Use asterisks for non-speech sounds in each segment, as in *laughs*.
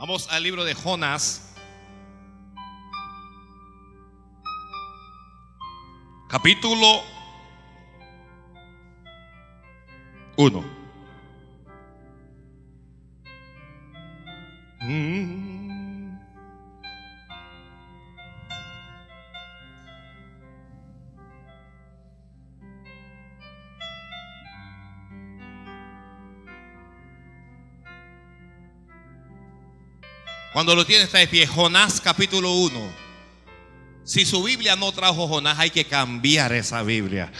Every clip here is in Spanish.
Vamos al libro de Jonás. Capítulo 1. Mm. Cuando lo tiene está de pie, Jonás capítulo 1. Si su Biblia no trajo Jonás, hay que cambiar esa Biblia.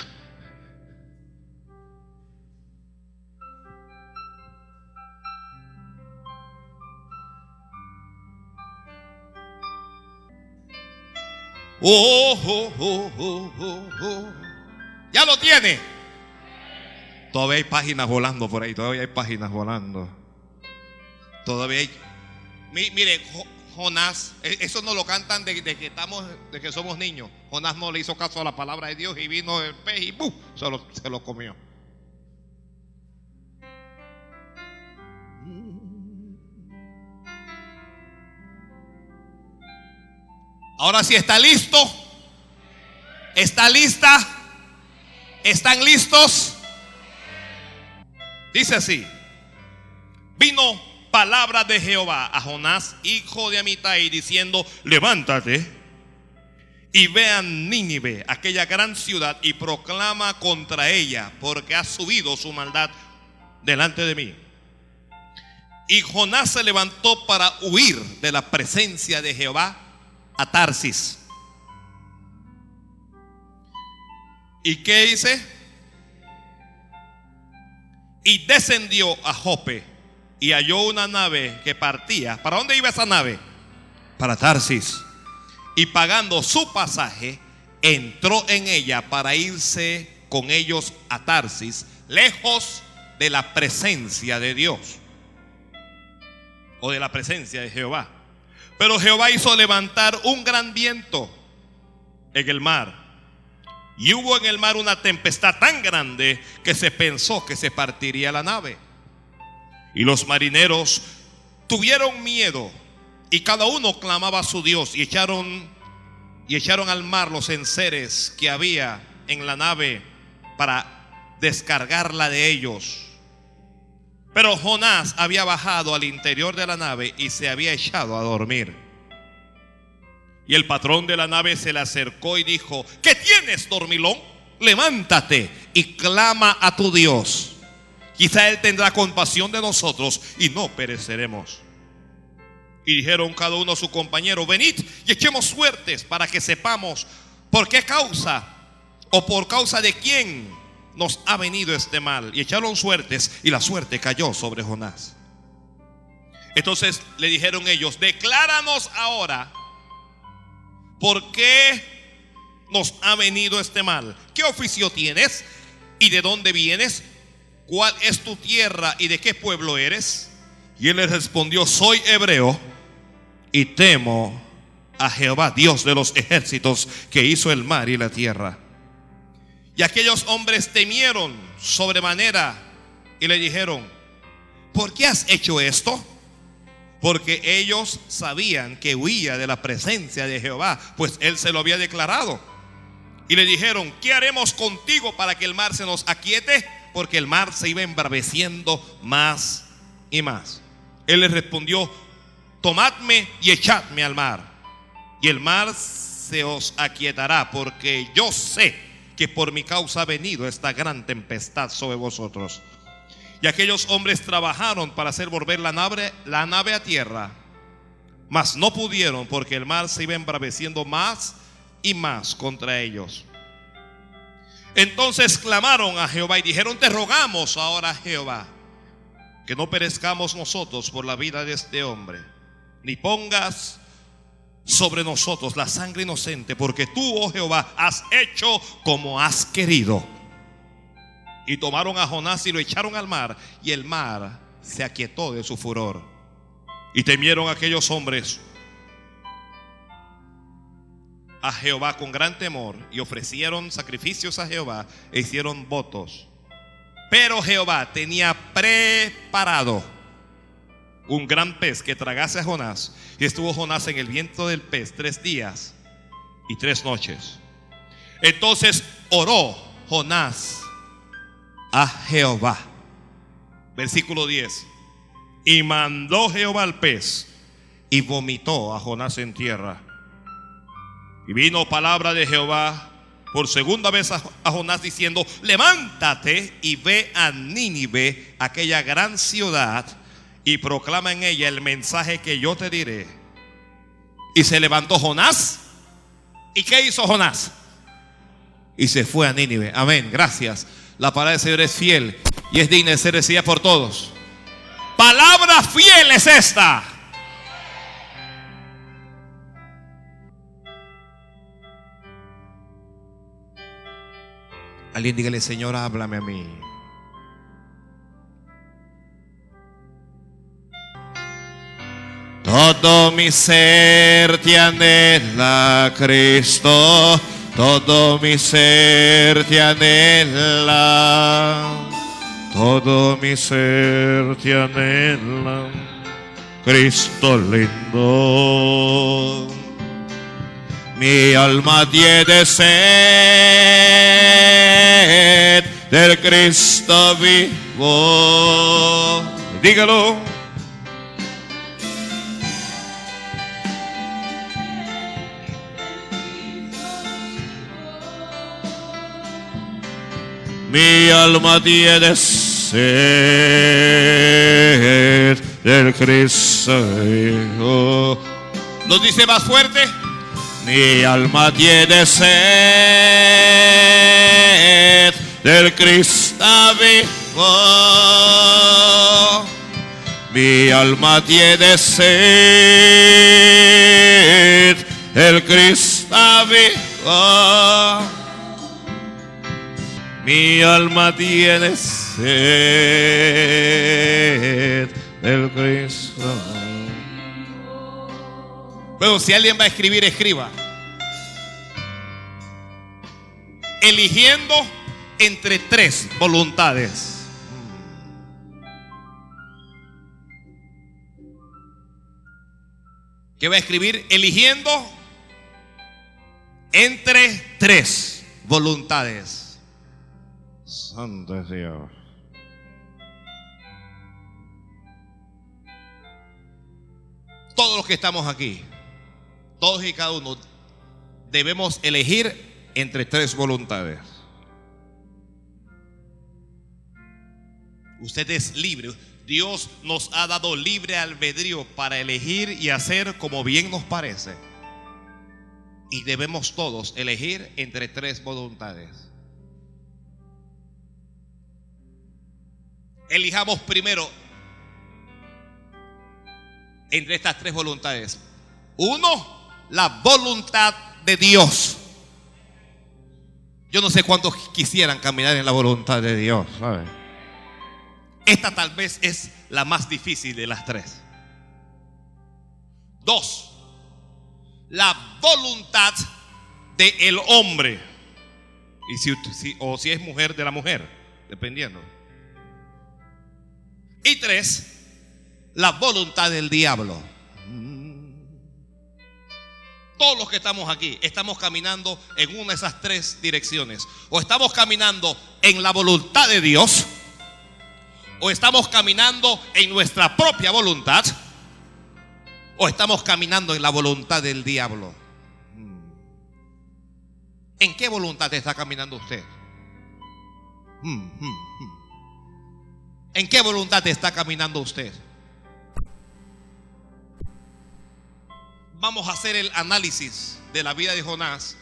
Oh, oh, oh, oh, oh, oh. Ya lo tiene. Todavía hay páginas volando por ahí, todavía hay páginas volando. Todavía hay. Mi- Mire, Jo- Jonás, e- eso no lo cantan de, de que estamos, de que somos niños. Jonás no le hizo caso a la palabra de Dios y vino el pez y ¡buf! Se, lo, se lo comió. Ahora sí está listo. ¿Está lista? ¿Están listos? Dice así. Vino palabra de Jehová a Jonás, hijo de Amitai, diciendo, levántate y ve a Nínive, aquella gran ciudad, y proclama contra ella, porque ha subido su maldad delante de mí. Y Jonás se levantó para huir de la presencia de Jehová a Tarsis. ¿Y qué dice? Y descendió a Jope y halló una nave que partía. ¿Para dónde iba esa nave? Para Tarsis. Y pagando su pasaje, entró en ella para irse con ellos a Tarsis, lejos de la presencia de Dios o de la presencia de Jehová. Pero Jehová hizo levantar un gran viento en el mar. Y hubo en el mar una tempestad tan grande que se pensó que se partiría la nave. Y los marineros tuvieron miedo y cada uno clamaba a su Dios y echaron y echaron al mar los enseres que había en la nave para descargarla de ellos. Pero Jonás había bajado al interior de la nave y se había echado a dormir. Y el patrón de la nave se le acercó y dijo, ¿qué tienes, dormilón? Levántate y clama a tu Dios. Quizá Él tendrá compasión de nosotros y no pereceremos. Y dijeron cada uno a su compañero, venid y echemos suertes para que sepamos por qué causa o por causa de quién nos ha venido este mal. Y echaron suertes y la suerte cayó sobre Jonás. Entonces le dijeron ellos, decláranos ahora por qué nos ha venido este mal. ¿Qué oficio tienes? ¿Y de dónde vienes? ¿Cuál es tu tierra y de qué pueblo eres? Y él les respondió, soy hebreo y temo a Jehová, Dios de los ejércitos, que hizo el mar y la tierra. Y aquellos hombres temieron sobremanera y le dijeron, ¿por qué has hecho esto? Porque ellos sabían que huía de la presencia de Jehová, pues él se lo había declarado. Y le dijeron, ¿qué haremos contigo para que el mar se nos aquiete? Porque el mar se iba embraveciendo más y más. Él les respondió, tomadme y echadme al mar. Y el mar se os aquietará, porque yo sé que por mi causa ha venido esta gran tempestad sobre vosotros. Y aquellos hombres trabajaron para hacer volver la nave, la nave a tierra, mas no pudieron porque el mar se iba embraveciendo más y más contra ellos. Entonces clamaron a Jehová y dijeron, te rogamos ahora Jehová, que no perezcamos nosotros por la vida de este hombre, ni pongas sobre nosotros la sangre inocente, porque tú, oh Jehová, has hecho como has querido. Y tomaron a Jonás y lo echaron al mar, y el mar se aquietó de su furor. Y temieron aquellos hombres a Jehová con gran temor, y ofrecieron sacrificios a Jehová e hicieron votos. Pero Jehová tenía preparado un gran pez que tragase a Jonás. Y estuvo Jonás en el viento del pez tres días y tres noches. Entonces oró Jonás a Jehová. Versículo 10. Y mandó Jehová al pez y vomitó a Jonás en tierra. Y vino palabra de Jehová por segunda vez a, Jonás diciendo, levántate y ve a Nínive, aquella gran ciudad, y proclama en ella el mensaje que yo te diré. Y se levantó Jonás. ¿Y qué hizo Jonás? Y se fue a Nínive. Amén. Gracias. La palabra del Señor es fiel y es digna de ser recibida por todos. Palabra fiel es esta. Alguien dígale, Señor, háblame a mí. Todo mi ser te anhela, Cristo. Todo mi ser te anhela. Todo mi ser te anhela. Cristo lindo. Mi alma tiene sed del Cristo vivo. Dígalo. Mi alma tiene sed del Cristo vivo. ¿Lo dice más fuerte? Mi alma tiene sed del Cristo vivo. Mi alma tiene sed del Cristo vivo. Mi alma tiene sed del Cristo. Bueno, si alguien va a escribir, escriba. Eligiendo entre tres voluntades. ¿Qué va a escribir? Eligiendo entre tres voluntades. Santo Dios. Todos los que estamos aquí todos y cada uno debemos elegir entre tres voluntades. Usted es libre. Dios nos ha dado libre albedrío para elegir y hacer como bien nos parece. Y debemos todos elegir entre tres voluntades. Elijamos primero entre estas tres voluntades. Uno, la voluntad de Dios. Yo no sé cuántos quisieran caminar en la voluntad de Dios. Esta tal vez es la más difícil de las tres. Dos, la voluntad del el hombre. Y si, o si es mujer de la mujer, dependiendo. Y tres, la voluntad del diablo todos los que estamos aquí estamos caminando en una de esas tres direcciones. O estamos caminando en la voluntad de Dios, o estamos caminando en nuestra propia voluntad, o estamos caminando en la voluntad del diablo. Hmm. ¿En qué voluntad está caminando usted? Hmm, hmm, ¿En qué voluntad está caminando usted? Vamos a hacer el análisis de la vida de Jonás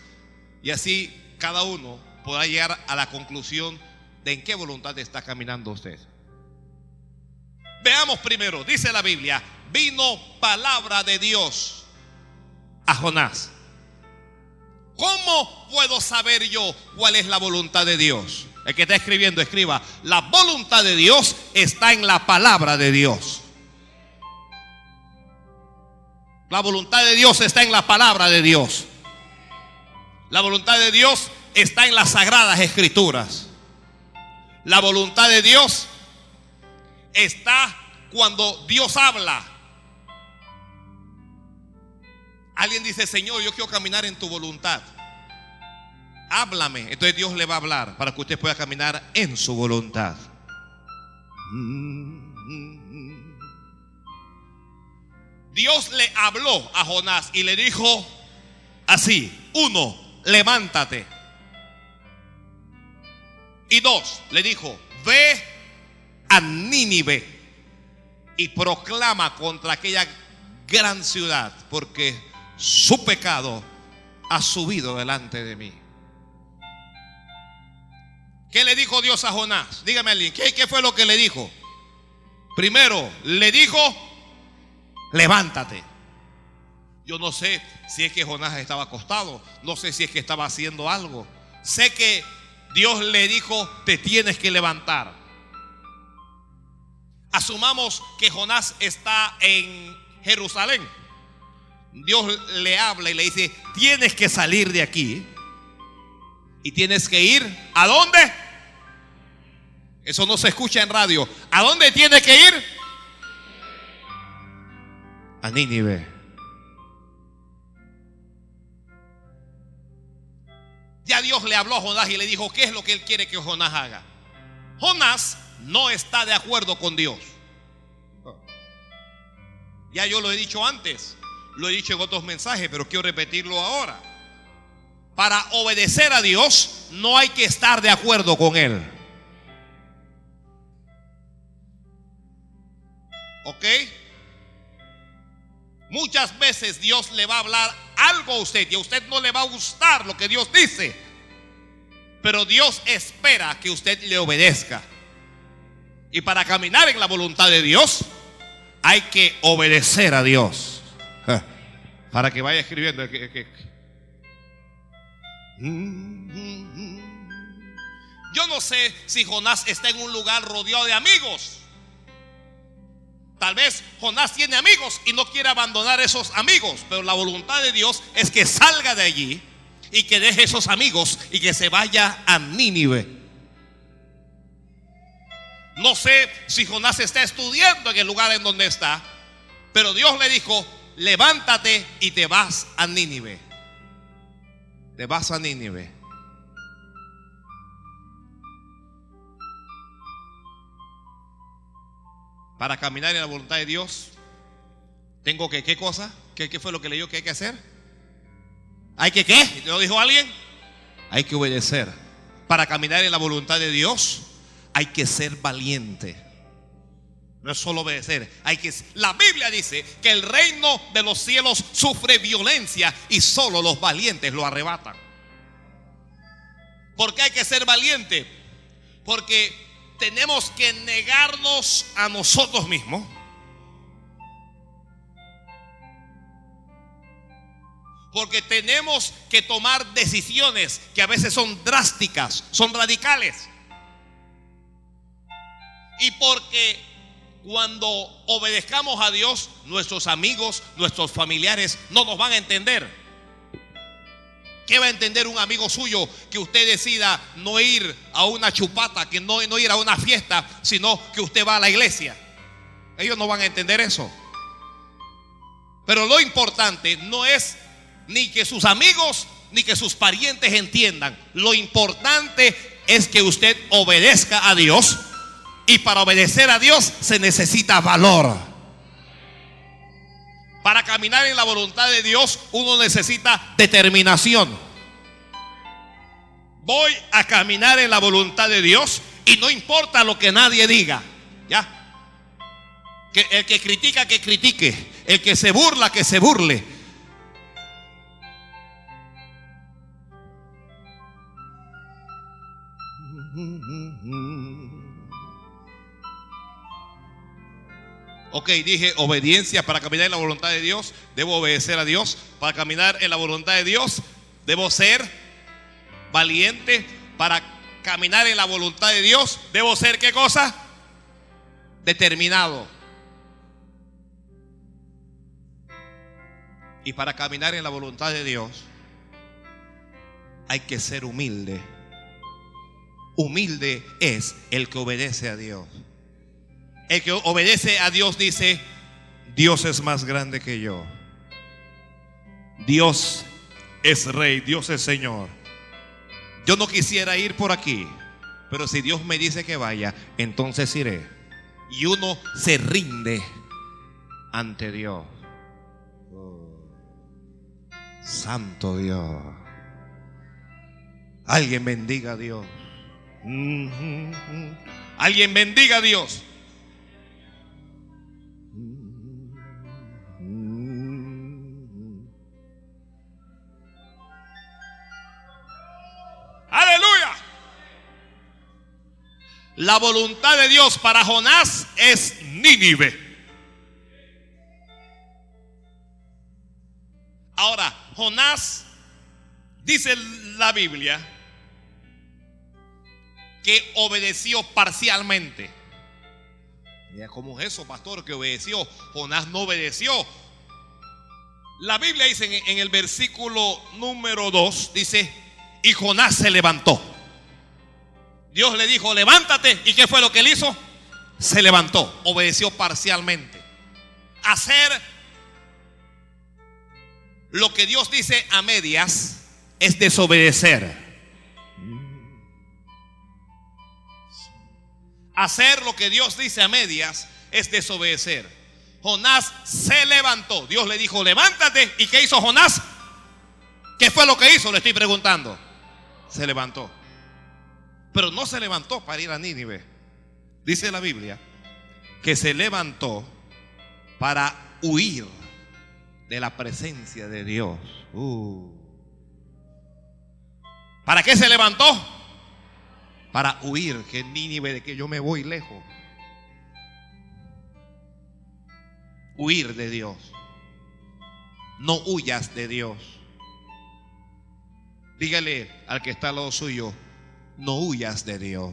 y así cada uno podrá llegar a la conclusión de en qué voluntad está caminando usted. Veamos primero, dice la Biblia, vino palabra de Dios a Jonás. ¿Cómo puedo saber yo cuál es la voluntad de Dios? El que está escribiendo, escriba, la voluntad de Dios está en la palabra de Dios. La voluntad de Dios está en la palabra de Dios. La voluntad de Dios está en las sagradas escrituras. La voluntad de Dios está cuando Dios habla. Alguien dice, Señor, yo quiero caminar en tu voluntad. Háblame. Entonces Dios le va a hablar para que usted pueda caminar en su voluntad. Dios le habló a Jonás y le dijo así, uno, levántate. Y dos, le dijo, ve a Nínive y proclama contra aquella gran ciudad, porque su pecado ha subido delante de mí. ¿Qué le dijo Dios a Jonás? Dígame alguien, ¿qué, ¿qué, fue lo que le dijo? Primero, le dijo, levántate. Yo no sé si es que Jonás estaba acostado, no sé si es que estaba haciendo algo. Sé que Dios le dijo, te tienes que levantar. Asumamos que Jonás está en Jerusalén. Dios le habla y le dice, tienes que salir de aquí y tienes que ir, ¿a dónde? Eso no se escucha en radio. ¿A dónde tienes que ir? Nínive. Ya Dios le habló a Jonás y le dijo, ¿qué es lo que él quiere que Jonás haga? Jonás no está de acuerdo con Dios. Ya yo lo he dicho antes, lo he dicho en otros mensajes, pero quiero repetirlo ahora. Para obedecer a Dios no hay que estar de acuerdo con Él. ¿Ok? Muchas veces Dios le va a hablar algo a usted y a usted no le va a gustar lo que Dios dice. Pero Dios espera que usted le obedezca. Y para caminar en la voluntad de Dios hay que obedecer a Dios. Para que vaya escribiendo. Yo no sé si Jonás está en un lugar rodeado de amigos. Tal vez Jonás tiene amigos y no quiere abandonar esos amigos, pero la voluntad de Dios es que salga de allí y que deje esos amigos y que se vaya a Nínive. No sé si Jonás está estudiando en el lugar en donde está, pero Dios le dijo, levántate y te vas a Nínive. Te vas a Nínive. Para caminar en la voluntad de Dios, tengo que, ¿qué cosa? ¿Qué, qué fue lo que leyó que hay que hacer? ¿Hay que qué? ¿Lo dijo alguien? Hay que obedecer. Para caminar en la voluntad de Dios, hay que ser valiente. No es solo obedecer, hay que la Biblia dice que el reino de los cielos sufre violencia y solo los valientes lo arrebatan. ¿Por qué hay que ser valiente? Porque tenemos que negarnos a nosotros mismos. Porque tenemos que tomar decisiones que a veces son drásticas, son radicales. Y porque cuando obedezcamos a Dios, nuestros amigos, nuestros familiares no nos van a entender. ¿Qué va a entender un amigo suyo que usted decida no ir a una chupata, que no, no ir a una fiesta, sino que usted va a la iglesia? Ellos no van a entender eso. Pero lo importante no es ni que sus amigos ni que sus parientes entiendan. Lo importante es que usted obedezca a Dios. Y para obedecer a Dios se necesita valor. Para caminar en la voluntad de Dios uno necesita determinación. Voy a caminar en la voluntad de Dios y no importa lo que nadie diga. ¿Ya? Que el que critica, que critique. El que se burla, que se burle. Ok, dije obediencia para caminar en la voluntad de Dios. Debo obedecer a Dios. Para caminar en la voluntad de Dios, debo ser valiente. Para caminar en la voluntad de Dios, debo ser qué cosa? Determinado. Y para caminar en la voluntad de Dios, hay que ser humilde. Humilde es el que obedece a Dios. El que obedece a Dios dice, Dios es más grande que yo. Dios es rey, Dios es Señor. Yo no quisiera ir por aquí, pero si Dios me dice que vaya, entonces iré. Y uno se rinde ante Dios. Santo Dios. Alguien bendiga a Dios. Alguien bendiga a Dios. La voluntad de Dios para Jonás es Nínive. Ahora, Jonás, dice la Biblia, que obedeció parcialmente. Mira cómo es eso, pastor, que obedeció. Jonás no obedeció. La Biblia dice en, el versículo número 2, dice, y Jonás se levantó. Dios le dijo, levántate. ¿Y qué fue lo que él hizo? Se levantó, obedeció parcialmente. Hacer lo que Dios dice a medias es desobedecer. Hacer lo que Dios dice a medias es desobedecer. Jonás se levantó. Dios le dijo, levántate. ¿Y qué hizo Jonás? ¿Qué fue lo que hizo? Le estoy preguntando. Se levantó. Pero no se levantó para ir a Nínive. Dice la Biblia que se levantó para huir de la presencia de Dios. Uh. ¿Para qué se levantó? Para huir, que Nínive, de que yo me voy lejos. Huir de Dios. No huyas de Dios. Dígale al que está al lado suyo, no huyas de Dios.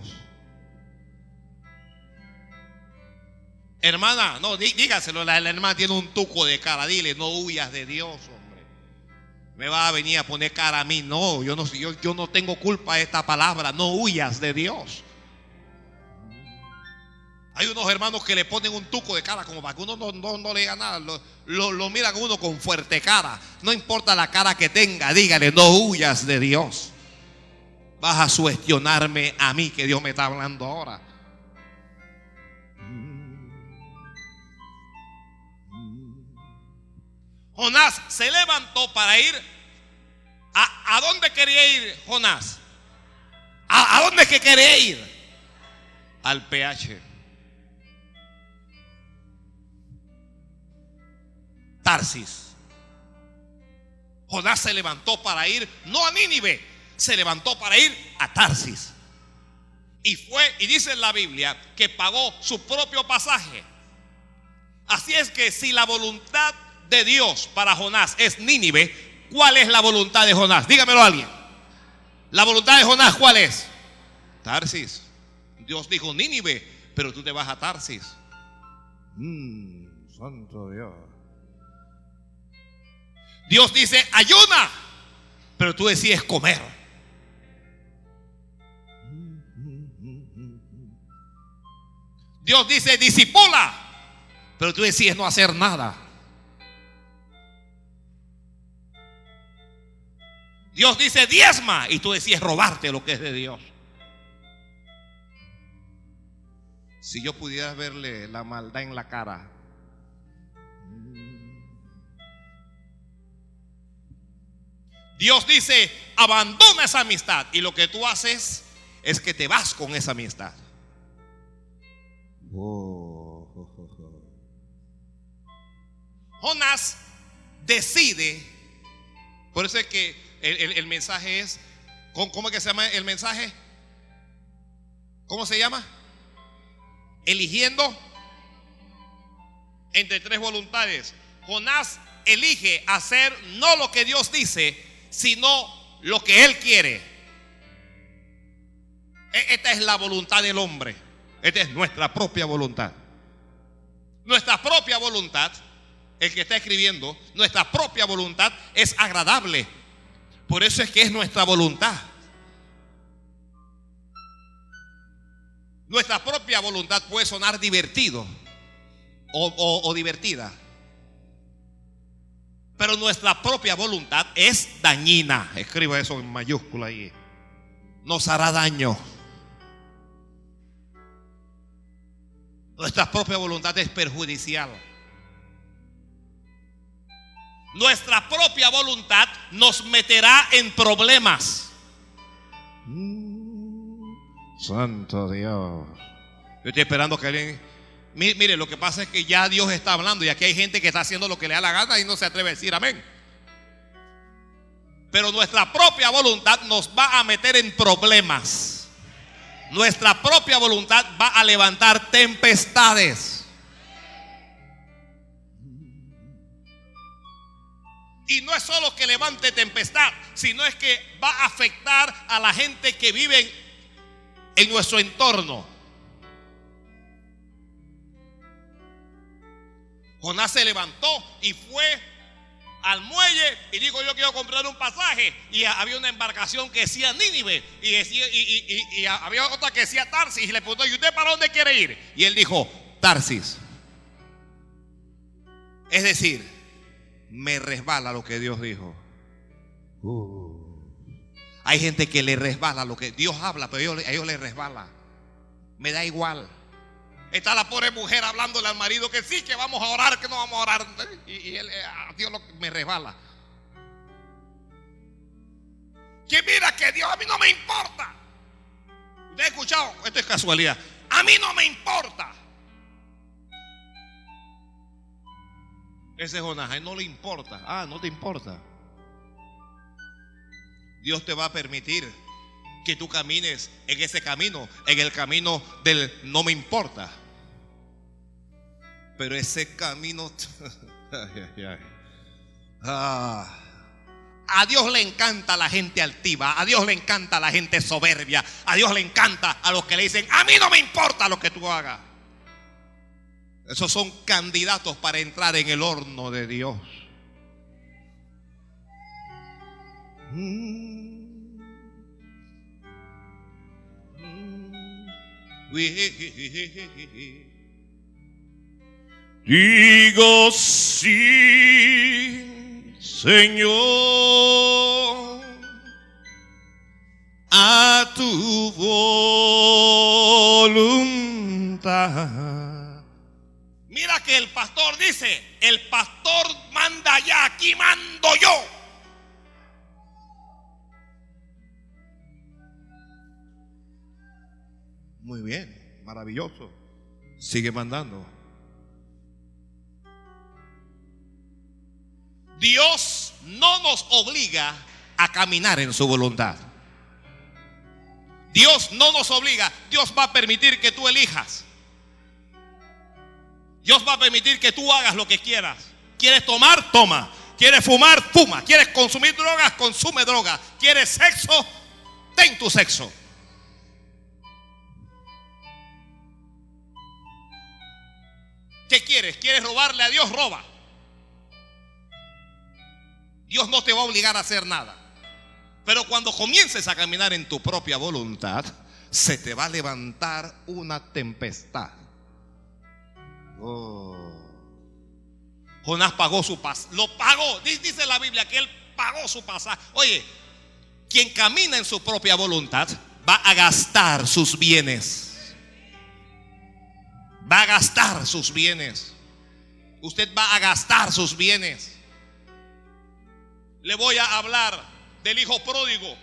Hermana, no, dígaselo, la, hermana tiene un tuco de cara, dile, no huyas de Dios, hombre. Me va a venir a poner cara a mí, no, yo no, yo, yo no tengo culpa de esta palabra, no huyas de Dios. Hay unos hermanos que le ponen un tuco de cara como para que uno no, le diga nada. Lo, lo, miran a uno con fuerte cara. No importa la cara que tenga, dígale, no huyas de Dios. Vas a sugestionarme a mí que Dios me está hablando ahora. Jonás se levantó para ir. ¿A, a dónde quería ir Jonás? ¿A, ¿A, dónde que quería ir? Al PH. Tarsis. Jonás se levantó para ir, no a Nínive, se levantó para ir a Tarsis. Y fue, y dice en la Biblia, que pagó su propio pasaje. Así es que si la voluntad de Dios para Jonás es Nínive, ¿cuál es la voluntad de Jonás? Dígamelo a alguien. La voluntad de Jonás, ¿cuál es? Tarsis. Dios dijo Nínive, pero tú te vas a Tarsis. Mm, santo Dios. Dios dice ayuna, pero tú decides comer. Dios dice disipula, pero tú decides no hacer nada. Dios dice diezma y tú decides robarte lo que es de Dios. Si yo pudiera verle la maldad en la cara. Dios dice, abandona esa amistad. Y lo que tú haces es que te vas con esa amistad. Oh. Jonás decide, por eso es que el, mensaje es, ¿cómo que se llama el mensaje? ¿Cómo se llama? Eligiendo entre tres voluntades. Jonás elige hacer no lo que Dios dice, sino lo que Él quiere. E, esta es la voluntad del hombre. Esta es nuestra propia voluntad. Nuestra propia voluntad, el que está escribiendo, nuestra propia voluntad es agradable por eso es que es nuestra voluntad. Nuestra propia voluntad puede sonar divertido o, divertida. Pero nuestra propia voluntad es dañina. Escriba eso en mayúscula ahí. Nos hará daño. Nuestra propia voluntad es perjudicial. Nuestra propia voluntad nos meterá en problemas. Santo Dios. Yo estoy esperando que alguien... Mire, lo que pasa es que ya Dios está hablando y aquí hay gente que está haciendo lo que le da la gana y no se atreve a decir amén. Pero nuestra propia voluntad nos va a meter en problemas. Nuestra propia voluntad va a levantar tempestades. Y no es solo que levante tempestad, sino es que va a afectar a la gente que vive en nuestro entorno. Jonás se levantó y fue al muelle y dijo yo quiero comprar un pasaje y había una embarcación que decía Nínive y, y, había otra que decía Tarsis y le preguntó ¿y usted para dónde quiere ir? Y él dijo Tarsis. Es decir, me resbala lo que Dios dijo. Uh. Hay gente que le resbala lo que Dios habla, pero a ellos, a ellos les resbala. Me da igual. Está la pobre mujer hablándole al marido que sí, que vamos a orar, que no vamos a orar. Y, él, eh, a Dios lo, me resbala. Que mira que Dios a mí no me importa. ¿Usted ha escuchado? Esto es casualidad. A mí no me importa. Ese Jonás, a él no le importa. Ah, no te importa. Dios te va a permitir que tú camines en ese camino, en el camino del no me importa. Pero ese camino... *laughs* Ah. a Dios le encanta la gente altiva, a Dios le encanta la gente soberbia, a Dios le encanta a los que le dicen, a mí no me importa lo que tú hagas. Esos son candidatos para entrar en el horno de Dios. Digo sí, Señor, a tu voluntad. Mira que el pastor dice, el pastor manda ya, aquí mando yo. Muy bien, maravilloso. Sigue mandando. Dios no nos obliga a caminar en su voluntad. Dios no nos obliga. Dios va a permitir que tú elijas. Dios va a permitir que tú hagas lo que quieras. ¿Quieres tomar? Toma. ¿Quieres fumar? Fuma. ¿Quieres consumir drogas? Consume drogas. ¿Quieres sexo? Ten tu sexo. ¿Qué quieres? ¿Quieres robarle a Dios? Roba. Dios no te va a obligar a hacer nada. Pero cuando comiences a caminar en tu propia voluntad, se te va a levantar una tempestad. Oh. Jonás pagó su pasaje. Lo pagó. Dice la Biblia que él pagó su pasaje. Oye, quien camina en su propia voluntad va a gastar sus bienes. Va a gastar sus bienes. Usted va a gastar sus bienes le voy a hablar del hijo pródigo.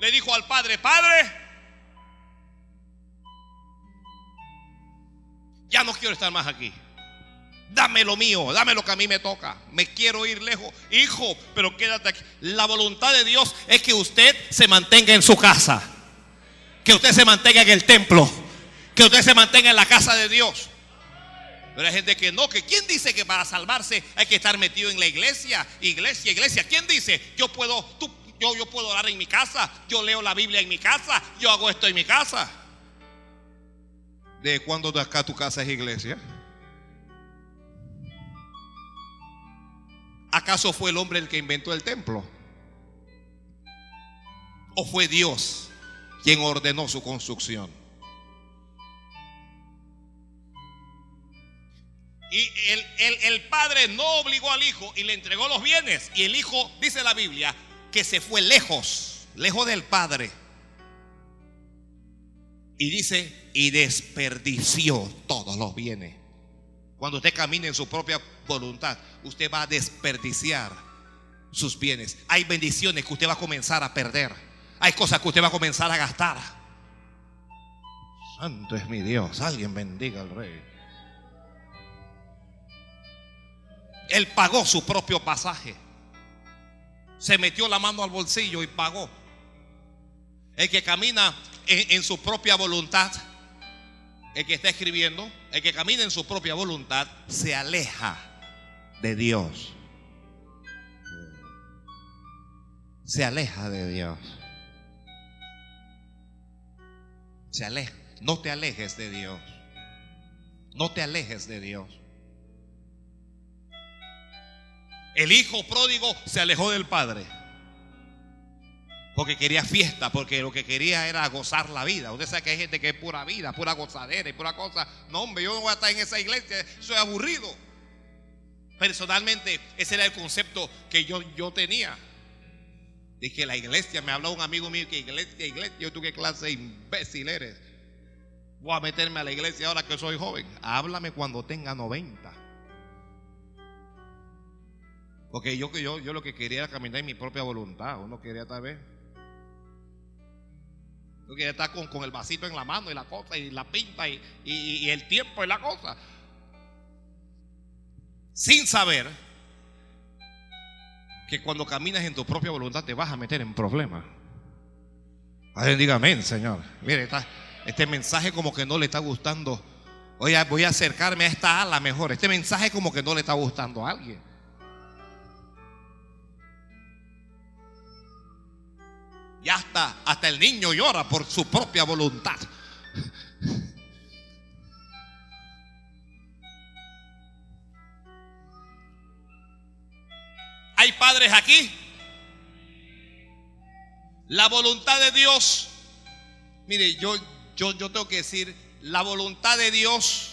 Le dijo al padre, padre, ya no quiero estar más aquí. Dame lo mío, dame lo que a mí me toca. Me quiero ir lejos. Hijo, pero quédate aquí. La voluntad de Dios es que usted se mantenga en su casa. Que usted se mantenga en el templo. Que usted se mantenga en la casa de Dios. Pero hay gente que no, que ¿quién dice que para salvarse hay que estar metido en la iglesia? Iglesia, iglesia. ¿Quién dice? Yo puedo, tú, yo, yo puedo orar en mi casa, yo leo la Biblia en mi casa, yo hago esto en mi casa. ¿De cuándo de acá tu casa es iglesia? ¿Acaso fue el hombre el que inventó el templo? ¿O fue Dios quien ordenó su construcción? Y el, el, el padre no obligó al hijo y le entregó los bienes. Y el hijo, dice la Biblia, que se fue lejos, lejos del padre. Y dice, y desperdició todos los bienes. Cuando usted camina en su propia voluntad, usted va a desperdiciar sus bienes. Hay bendiciones que usted va a comenzar a perder. Hay cosas que usted va a comenzar a gastar. Santo es mi Dios. Alguien bendiga al rey. Él pagó su propio pasaje. Se metió la mano al bolsillo y pagó. El que camina en, en, su propia voluntad, el que está escribiendo, el que camina en su propia voluntad, se aleja de Dios. Se aleja de Dios. Se aleja. No te alejes de Dios. No te alejes de Dios. El hijo pródigo se alejó del padre. Porque quería fiesta, porque lo que quería era gozar la vida. Usted sabe que hay gente que es pura vida, pura gozadera y pura cosa. No, hombre, yo no voy a estar en esa iglesia, soy aburrido. Personalmente, ese era el concepto que yo, yo tenía. Dije, la iglesia, me habló un amigo mío que iglesia, iglesia, yo tú qué clase de imbécil eres. Voy a meterme a la iglesia ahora que soy joven. Háblame cuando tenga 90. Porque yo, yo, yo lo que quería era caminar en mi propia voluntad. Uno quería tal vez. Yo quería estar con, el vasito en la mano y la cosa y la pinta y el tiempo y la cosa. Sin saber que cuando caminas en tu propia voluntad te vas a meter en problemas. Alguien diga amén, Señor. Mire, está, este mensaje como que no le está gustando. Oye, voy a acercarme a esta ala mejor. Este mensaje como que no le está gustando a alguien. Ya hasta, hasta el niño llora por su propia voluntad. ¿Hay padres aquí? La voluntad de Dios. Mire, yo, yo, yo tengo que decir, la voluntad de Dios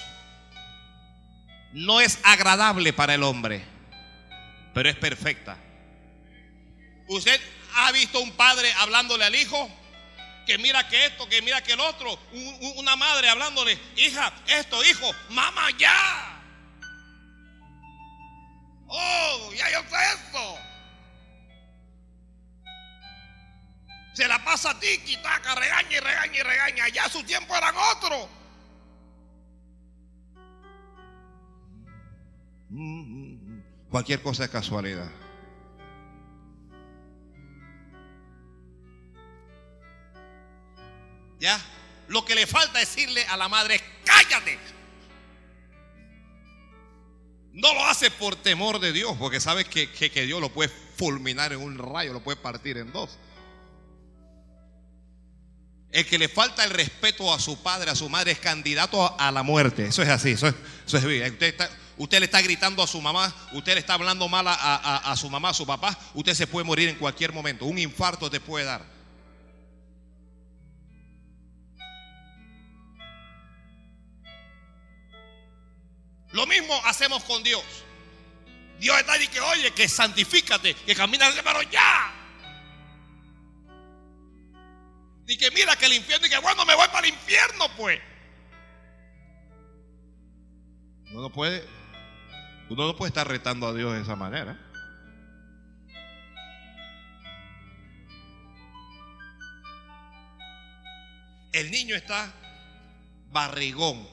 no es agradable para el hombre, pero es perfecta. Usted ha visto un padre hablándole al hijo que mira que esto, que mira que el otro, una madre hablándole, hija, esto, hijo, mamá ya. Oh, ya yo sé eso. Se la pasa tiki, taca, regaña y regaña y regaña. Ya su tiempo eran otro. Cualquier cosa es casualidad. Ya, lo que le falta es decirle a la madre, cállate. No lo hace por temor de Dios, porque sabe que, que, Dios lo puede fulminar en un rayo, lo puede partir en dos. El que le falta el respeto a su padre, a su madre, es candidato a la muerte. Eso es así, eso es, es bien. Usted, le está gritando a su mamá, usted le está hablando mal a, a, a su mamá, a su papá, usted se puede morir en cualquier momento. Un infarto te puede dar. Lo mismo hacemos con Dios. Dios está diciendo que, oye, que santifícate, que camina pero ya. Y que mira que el infierno y que bueno, me voy para el infierno, pues. Uno no puede, uno no puede estar retando a Dios de esa manera. El niño está barrigón.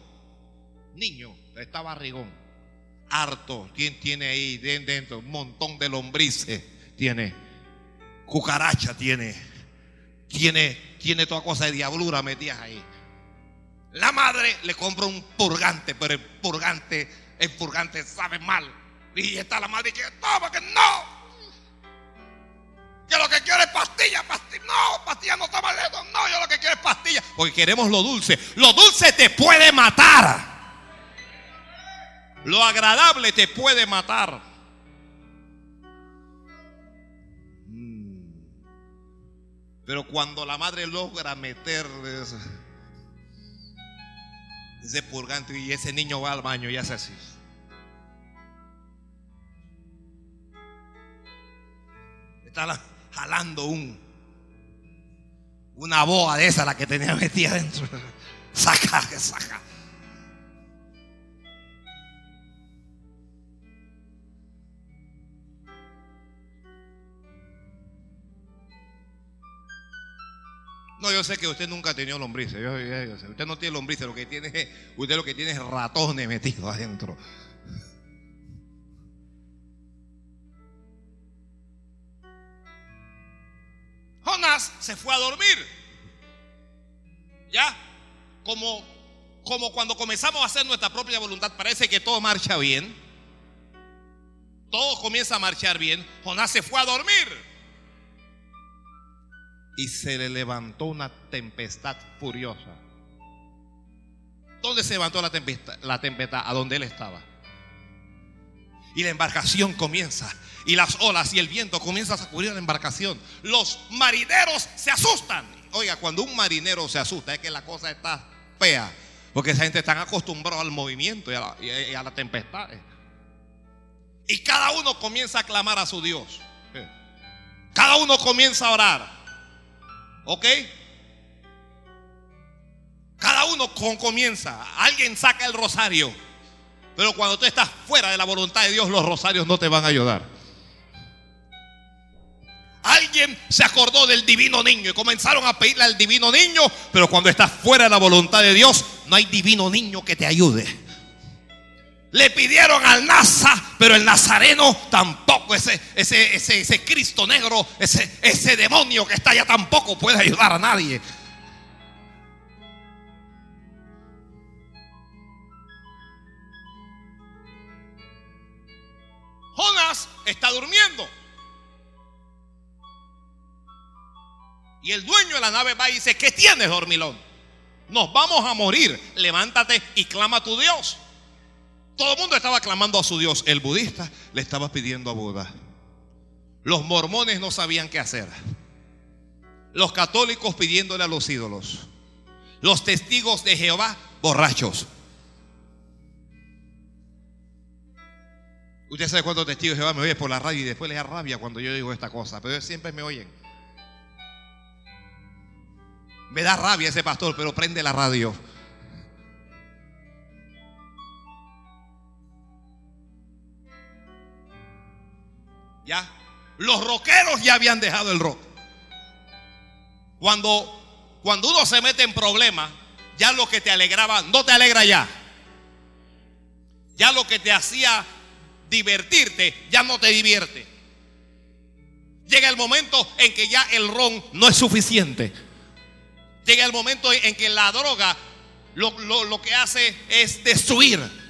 Niño, está barrigón. Harto. Tiene, tiene ahí dentro un montón de lombrices. Tiene cucaracha, tiene. Tiene, tiene toda cosa de diablura metidas ahí. La madre le compra un purgante, pero el purgante, el purgante sabe mal. Y está la madre que toma, que no. Que lo que quiero es pastilla, pastilla. No, pastilla no está mal. No, yo lo que quiero es pastilla. Porque queremos lo dulce. Lo dulce te puede matar. Lo agradable te puede matar. Mm. Pero cuando la madre logra meterles ese purgante y ese niño va al baño y hace así. Está jalando un una boa de esa la que tenía metida dentro. *laughs* Saca, saca. Sé que usted nunca ha tenido lombrices. Usted no tiene lombrices, lo que tiene, usted lo que tiene es ratones metidos adentro. Jonás se fue a dormir. ¿Ya? Como, como cuando comenzamos a hacer nuestra propia voluntad, parece que todo marcha bien. Todo comienza a marchar bien. Jonás se fue a dormir y se le levantó una tempestad furiosa. ¿Dónde se levantó la tempestad? La tempestad, a donde él estaba. Y la embarcación comienza. Y las olas y el viento comienzan a sacudir la embarcación. Los marineros se asustan. Oiga, cuando un marinero se asusta es que la cosa está fea. Porque esa gente está acostumbrada al movimiento y a, y a la tempestad. Y cada uno comienza a clamar a su Dios. Cada uno comienza a orar. ¿Ok? Cada uno comienza. Alguien saca el rosario. Pero cuando tú estás fuera de la voluntad de Dios, los rosarios no te van a ayudar. Alguien se acordó del divino niño y comenzaron a pedirle al divino niño, pero cuando estás fuera de la voluntad de Dios, no hay divino niño que te ayude. Le pidieron al Naza, pero el nazareno tampoco, ese, ese, ese, ese Cristo negro, ese, ese demonio que está allá tampoco puede ayudar a nadie. Jonas está durmiendo. Y el dueño de la nave va y dice, ¿qué tienes, dormilón? Nos vamos a morir. Levántate y clama a tu Dios. Todo el mundo estaba clamando a su Dios. El budista le estaba pidiendo a Buda. Los mormones no sabían qué hacer. Los católicos pidiéndole a los ídolos. Los testigos de Jehová borrachos. Usted sabe cuántos testigos de Jehová me oyen por la radio y después les da rabia cuando yo digo esta cosa, pero siempre me oyen. Me da rabia ese pastor, pero prende la radio. Ya. Los rockeros ya habían dejado el rock. Cuando, cuando uno se mete en problemas, ya lo que te alegraba no te alegra ya. Ya lo que te hacía divertirte ya no te divierte. Llega el momento en que ya el ron no es suficiente. Llega el momento en que la droga lo, lo que hace es destruir.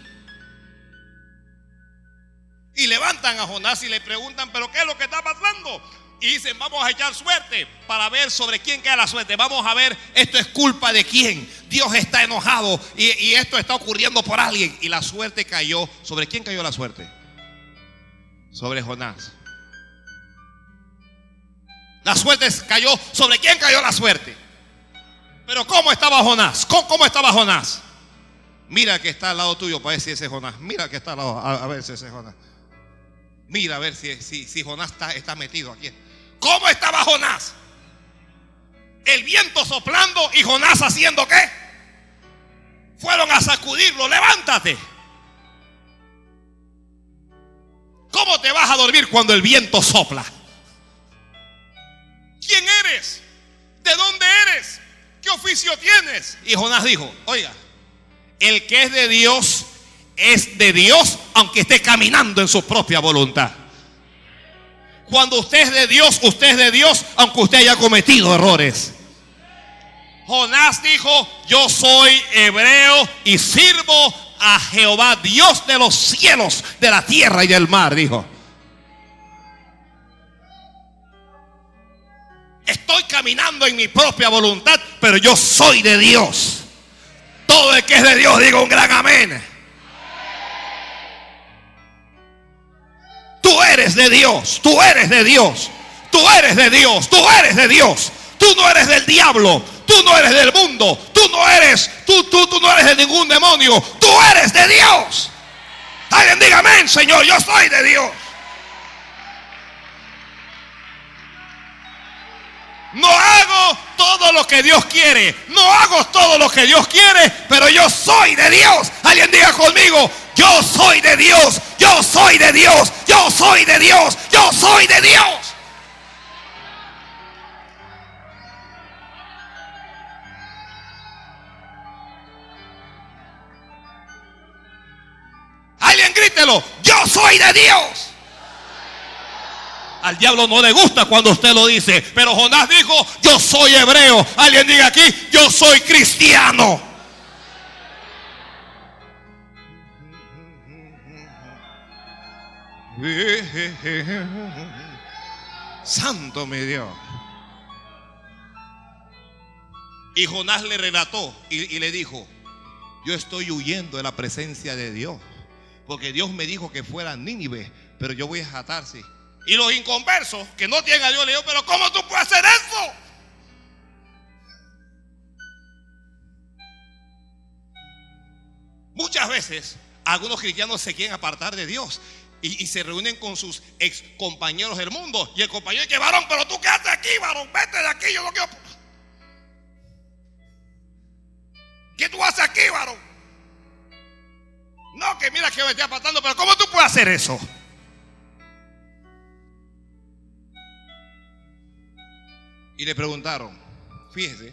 Y levantan a Jonás y le preguntan, pero ¿qué es lo que está pasando? Y dicen, vamos a echar suerte para ver sobre quién cae la suerte. Vamos a ver, esto es culpa de quién. Dios está enojado y, y esto está ocurriendo por alguien. Y la suerte cayó. ¿Sobre quién cayó la suerte? Sobre Jonás. La suerte cayó. ¿Sobre quién cayó la suerte? Pero ¿cómo estaba Jonás? ¿Cómo, cómo estaba Jonás? Mira que está al lado tuyo para ver si ese Jonás. Mira que está al lado, a, a ver si ese Jonás. Mira a ver si, si, Jonás está, está metido aquí. ¿Cómo estaba Jonás? El viento soplando y Jonás haciendo qué? Fueron a sacudirlo, levántate. ¿Cómo te vas a dormir cuando el viento sopla? ¿Quién eres? ¿De dónde eres? ¿Qué oficio tienes? Y Jonás dijo, oiga, el que es de Dios es de Dios aunque esté caminando en su propia voluntad. Cuando usted es de Dios, usted es de Dios aunque usted haya cometido errores. Jonás dijo, yo soy hebreo y sirvo a Jehová, Dios de los cielos, de la tierra y del mar, dijo. Estoy caminando en mi propia voluntad, pero yo soy de Dios. Todo el que es de Dios, digo un gran amén. Tú eres de Dios, tú eres de Dios, tú eres de Dios, tú eres de Dios. Tú no eres del diablo, tú no eres del mundo, tú no eres, tú, tú, tú no eres de ningún demonio, tú eres de Dios. Alguien diga amén, Señor, yo soy de Dios. No hago todo lo que Dios quiere. No hago todo lo que Dios quiere, pero yo soy de Dios. Alguien diga conmigo, yo soy de Dios, yo soy de Dios, yo soy de Dios, yo soy de Dios. Alguien grítelo, yo soy de Dios. Al diablo no le gusta cuando usted lo dice, pero Jonás dijo, yo soy hebreo. Alguien diga aquí, yo soy cristiano. Santo mi Dios. Y Jonás le relató y, le dijo, yo estoy huyendo de la presencia de Dios. Porque Dios me dijo que fuera Nínive, pero yo voy a jatarse. Y los inconversos que no tienen a Dios le digo, pero ¿cómo tú puedes hacer eso? Muchas veces algunos cristianos se quieren apartar de Dios y, se reúnen con sus ex compañeros del mundo. Y el compañero dice, varón, pero tú qué haces aquí, varón, vete de aquí, yo no quiero. ¿Qué tú haces aquí, varón? No, que mira que me estoy apartando, pero ¿cómo tú puedes hacer eso? Y le preguntaron, fíjese,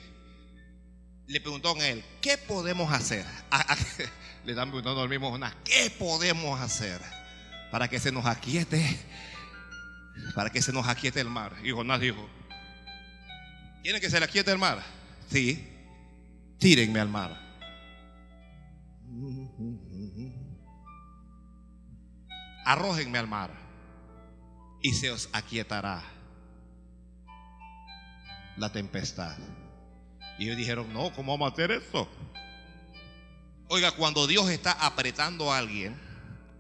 le preguntaron a él, ¿qué podemos hacer? *laughs* Le están preguntando al mismo ¿qué podemos hacer para que se nos aquiete? Para que se nos aquiete el mar. Y Jonás dijo, ¿quieren que se le aquiete el mar? Sí, tírenme al mar. Arrójenme al mar y se os aquietará la tempestad. Y ellos dijeron, no, ¿cómo vamos a hacer eso? Oiga, cuando Dios está apretando a alguien,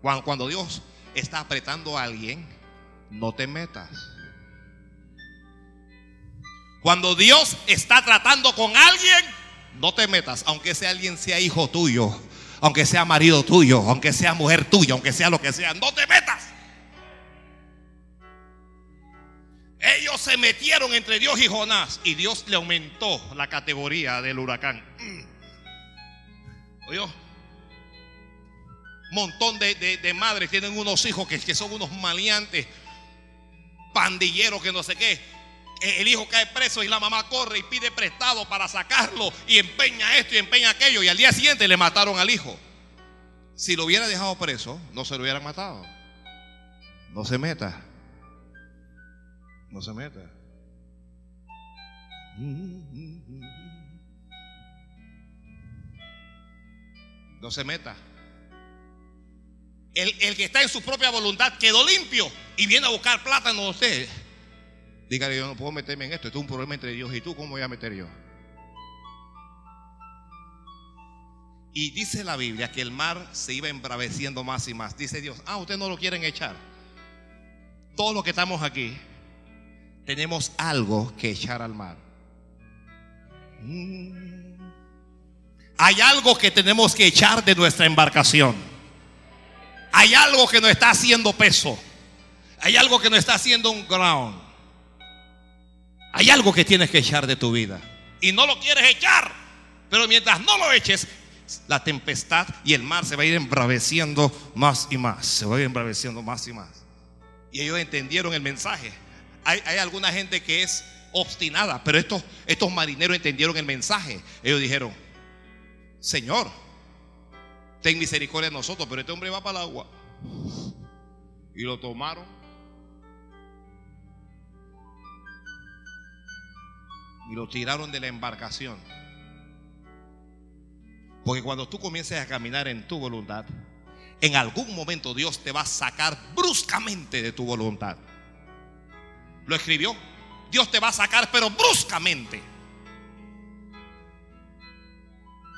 cuando, cuando Dios está apretando a alguien, no te metas. Cuando Dios está tratando con alguien, no te metas, aunque ese alguien sea hijo tuyo, aunque sea marido tuyo, aunque sea mujer tuya, aunque sea lo que sea, no te metas. Ellos se metieron entre Dios y Jonás y Dios le aumentó la categoría del huracán. Oye, montón de, de- madres tienen unos hijos que, que son unos maleantes, pandilleros que no sé qué. El hijo cae preso y la mamá corre y pide prestado para sacarlo y empeña esto y empeña aquello y al día siguiente le mataron al hijo. Si lo hubiera dejado preso, no se lo hubieran matado. No se meta. No se meta. No se meta. El, el que está en su propia voluntad quedó limpio y viene a buscar plata, no sé. Dígale, yo no puedo meterme en esto. Esto es un problema entre Dios y tú. ¿Cómo voy a meter yo? Y dice la Biblia que el mar se iba embraveciendo más y más. Dice Dios, ah, ustedes no lo quieren echar. Todos los que estamos aquí tenemos algo que echar al mar. Mm. Hay algo que tenemos que echar de nuestra embarcación. Hay algo que nos está haciendo peso. Hay algo que nos está haciendo un ground. Hay algo que tienes que echar de tu vida. Y no lo quieres echar. Pero mientras no lo eches, la tempestad y el mar se va a ir embraveciendo más y más. Se va a ir embraveciendo más y más. Y ellos entendieron el mensaje. Hay, hay alguna gente que es obstinada, pero estos, estos marineros entendieron el mensaje. Ellos dijeron, Señor, ten misericordia de nosotros, pero este hombre va para el agua. Y lo tomaron. Y lo tiraron de la embarcación. Porque cuando tú comiences a caminar en tu voluntad, en algún momento Dios te va a sacar bruscamente de tu voluntad. Lo escribió. Dios te va a sacar, pero bruscamente.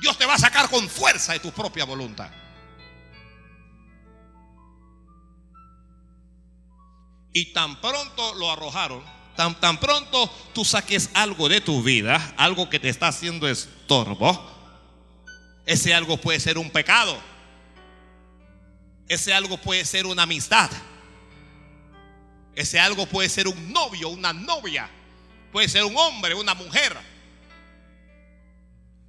Dios te va a sacar con fuerza de tu propia voluntad. Y tan pronto lo arrojaron, tan, tan pronto tú saques algo de tu vida, algo que te está haciendo estorbo, ese algo puede ser un pecado. Ese algo puede ser una amistad. Ese algo puede ser un novio, una novia. Puede ser un hombre, una mujer.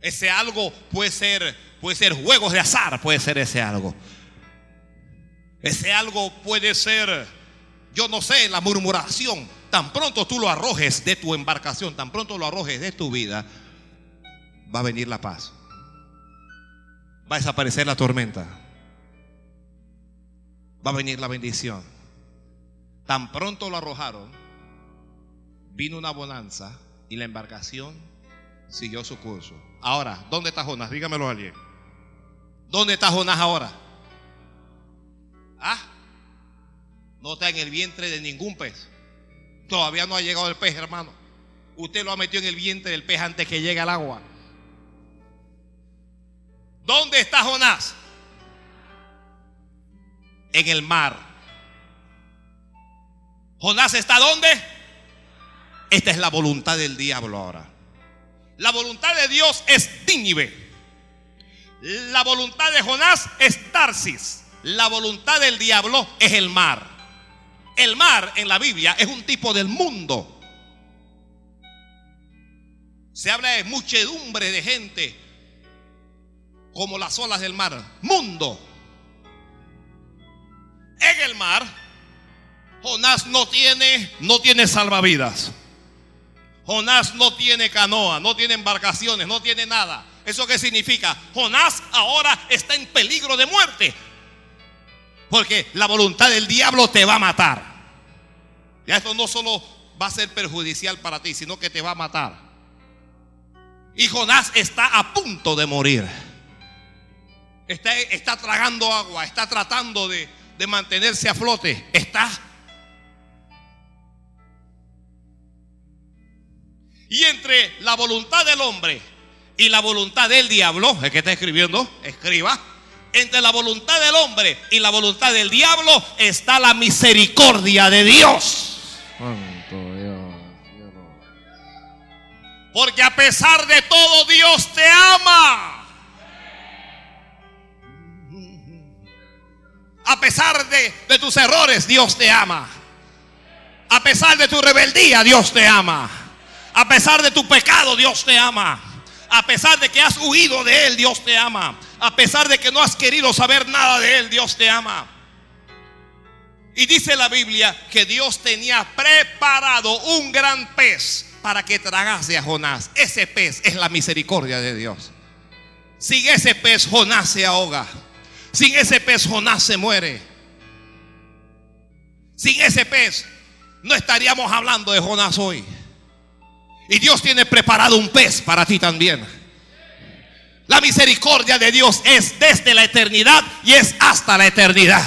Ese algo puede ser, puede ser juegos de azar, puede ser ese algo. Ese algo puede ser, yo no sé, la murmuración. Tan pronto tú lo arrojes de tu embarcación, tan pronto lo arrojes de tu vida, va a venir la paz. Va a desaparecer la tormenta. Va a venir la bendición. Tan pronto lo arrojaron, vino una bonanza y la embarcación siguió su curso. Ahora, ¿dónde está Jonás? Dígamelo a alguien. ¿Dónde está Jonás ahora? Ah, no está en el vientre de ningún pez. Todavía no ha llegado el pez, hermano. Usted lo ha metido en el vientre del pez antes que llegue al agua. ¿Dónde está Jonás? En el mar. ¿Jonás está dónde? Esta es la voluntad del diablo ahora. La voluntad de Dios es Nínive. La voluntad de Jonás es Tarsis. La voluntad del diablo es el mar. El mar en la Biblia es un tipo del mundo. Se habla de muchedumbre de gente como las olas del mar. Mundo. En el mar, Jonás no tiene, no tiene salvavidas. Jonás no tiene canoa, no tiene embarcaciones, no tiene nada. ¿Eso qué significa? Jonás ahora está en peligro de muerte. Porque la voluntad del diablo te va a matar. Ya esto no solo va a ser perjudicial para ti, sino que te va a matar. Y Jonás está a punto de morir. Está, está tragando agua, está tratando de, de mantenerse a flote. Está Y entre la voluntad del hombre y la voluntad del diablo, el que está escribiendo, escriba. Entre la voluntad del hombre y la voluntad del diablo está la misericordia de Dios. Porque a pesar de todo Dios te ama. A pesar de, de tus errores Dios te ama. A pesar de tu rebeldía Dios te ama. A pesar de tu pecado, Dios te ama. A pesar de que has huido de Él, Dios te ama. A pesar de que no has querido saber nada de Él, Dios te ama. Y dice la Biblia que Dios tenía preparado un gran pez para que tragase a Jonás. Ese pez es la misericordia de Dios. Sin ese pez Jonás se ahoga. Sin ese pez Jonás se muere. Sin ese pez no estaríamos hablando de Jonás hoy. Y Dios tiene preparado un pez para ti también. La misericordia de Dios es desde la eternidad y es hasta la eternidad.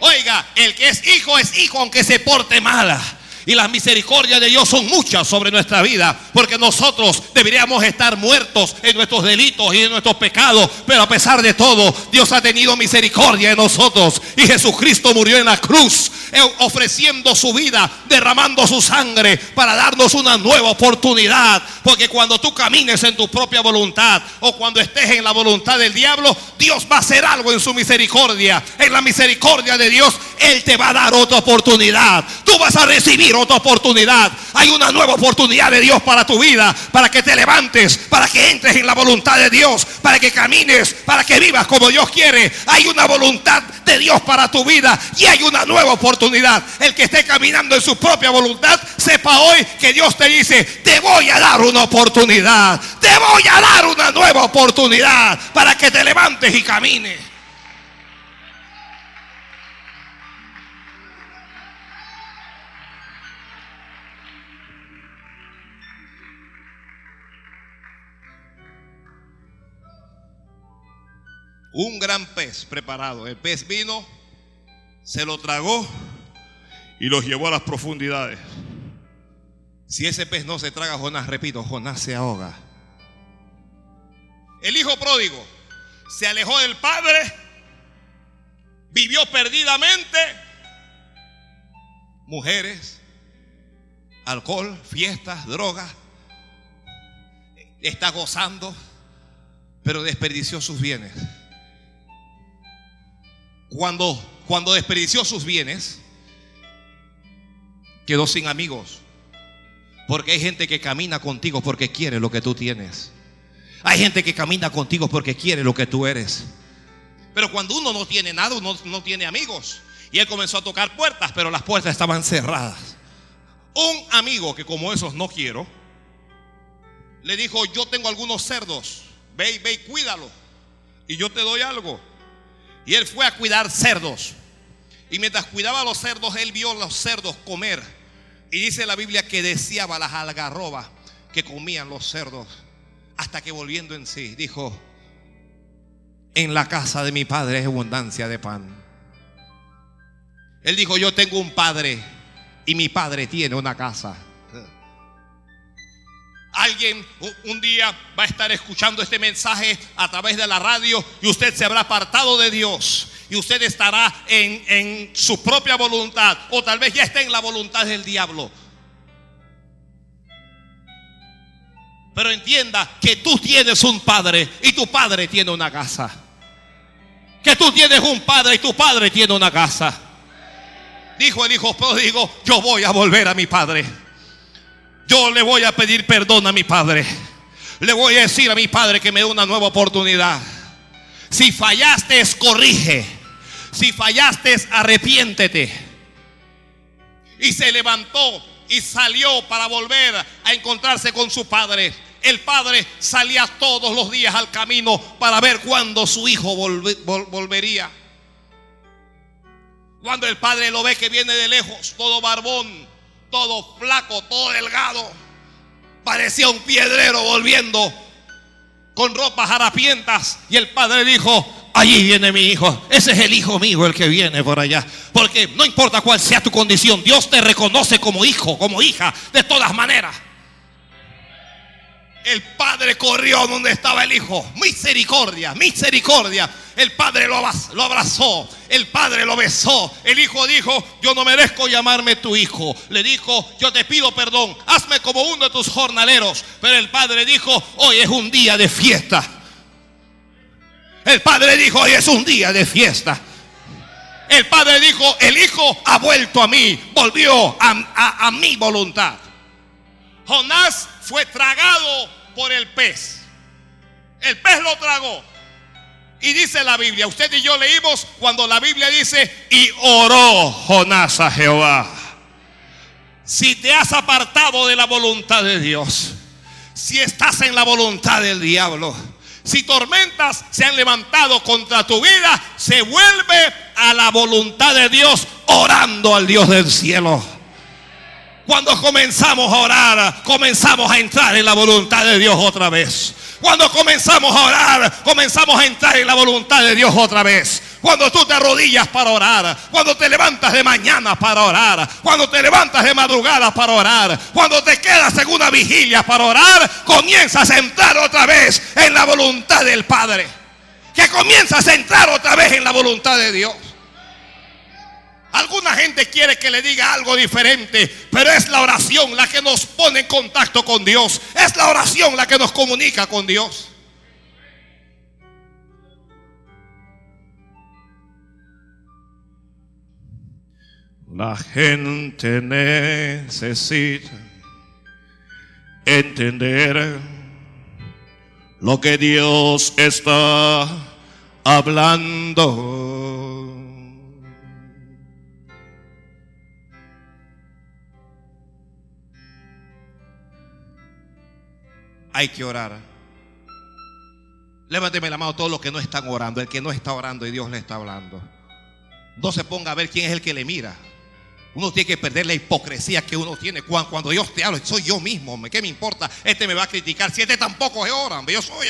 Oiga, el que es hijo es hijo aunque se porte mala. Y las misericordias de Dios son muchas sobre nuestra vida. Porque nosotros deberíamos estar muertos en nuestros delitos y en nuestros pecados. Pero a pesar de todo, Dios ha tenido misericordia de nosotros. Y Jesucristo murió en la cruz, eh, ofreciendo su vida, derramando su sangre para darnos una nueva oportunidad. Porque cuando tú camines en tu propia voluntad o cuando estés en la voluntad del diablo, Dios va a hacer algo en su misericordia. En la misericordia de Dios, Él te va a dar otra oportunidad. Tú vas a recibir otra oportunidad. Hay una nueva oportunidad de Dios para tu vida, para que te levantes, para que entres en la voluntad de Dios, para que camines, para que vivas como Dios quiere. Hay una voluntad de Dios para tu vida y hay una nueva oportunidad. El que esté caminando en su propia voluntad, sepa hoy que Dios te dice, te voy a dar una oportunidad, te voy a dar una nueva oportunidad para que te levantes y camines. Un gran pez preparado. El pez vino, se lo tragó y los llevó a las profundidades. Si ese pez no se traga, Jonás, repito, Jonás se ahoga. El hijo pródigo se alejó del padre, vivió perdidamente. Mujeres, alcohol, fiestas, drogas. Está gozando, pero desperdició sus bienes. Cuando, cuando desperdició sus bienes, quedó sin amigos. Porque hay gente que camina contigo porque quiere lo que tú tienes. Hay gente que camina contigo porque quiere lo que tú eres. Pero cuando uno no tiene nada, uno no tiene amigos. Y él comenzó a tocar puertas, pero las puertas estaban cerradas. Un amigo que como esos no quiero, le dijo, yo tengo algunos cerdos, ve, ve y cuídalo. Y yo te doy algo. Y él fue a cuidar cerdos. Y mientras cuidaba a los cerdos, él vio a los cerdos comer. Y dice la Biblia que deseaba las algarrobas que comían los cerdos. Hasta que volviendo en sí, dijo, en la casa de mi padre es abundancia de pan. Él dijo, yo tengo un padre y mi padre tiene una casa. Alguien un día va a estar escuchando este mensaje a través de la radio y usted se habrá apartado de Dios y usted estará en, en su propia voluntad o tal vez ya esté en la voluntad del diablo. Pero entienda que tú tienes un padre y tu padre tiene una casa. Que tú tienes un padre y tu padre tiene una casa. Dijo el hijo pródigo, yo voy a volver a mi padre. Yo le voy a pedir perdón a mi padre. Le voy a decir a mi padre que me dé una nueva oportunidad. Si fallaste, corrige. Si fallaste, arrepiéntete. Y se levantó y salió para volver a encontrarse con su padre. El padre salía todos los días al camino para ver cuándo su hijo volvería. Cuando el padre lo ve que viene de lejos, todo barbón, todo flaco, todo delgado, parecía un piedrero volviendo con ropas harapientas. Y el padre dijo, allí viene mi hijo, ese es el hijo mío el que viene por allá. Porque no importa cuál sea tu condición, Dios te reconoce como hijo, como hija, de todas maneras. El padre corrió donde estaba el hijo. Misericordia, misericordia. El padre lo abrazó, el padre lo besó. El hijo dijo, yo no merezco llamarme tu hijo. Le dijo, yo te pido perdón, hazme como uno de tus jornaleros. Pero el padre dijo, hoy es un día de fiesta. El padre dijo, hoy es un día de fiesta. El padre dijo, el hijo ha vuelto a mí, volvió a, a mi voluntad. Jonás fue tragado por el pez. El pez lo tragó. Y dice la Biblia, usted y yo leímos cuando la Biblia dice, y oró Jonás a Jehová. Si te has apartado de la voluntad de Dios, si estás en la voluntad del diablo, si tormentas se han levantado contra tu vida, se vuelve a la voluntad de Dios orando al Dios del cielo. Cuando comenzamos a orar, comenzamos a entrar en la voluntad de Dios otra vez. Cuando comenzamos a orar, comenzamos a entrar en la voluntad de Dios otra vez. Cuando tú te arrodillas para orar, cuando te levantas de mañana para orar, cuando te levantas de madrugada para orar, cuando te quedas en una vigilia para orar, comienzas a entrar otra vez en la voluntad del Padre. Que comienzas a entrar otra vez en la voluntad de Dios. Alguna gente quiere que le diga algo diferente, pero es la oración la que nos pone en contacto con Dios. Es la oración la que nos comunica con Dios. La gente necesita entender lo que Dios está hablando. Hay que orar. Levánteme la mano todos los que no están orando, el que no está orando y Dios le está hablando. No se ponga a ver quién es el que le mira. Uno tiene que perder la hipocresía que uno tiene cuando, Dios te habla. Soy yo mismo. ¿Qué me importa? Este me va a criticar. Si este tampoco es ora, yo soy.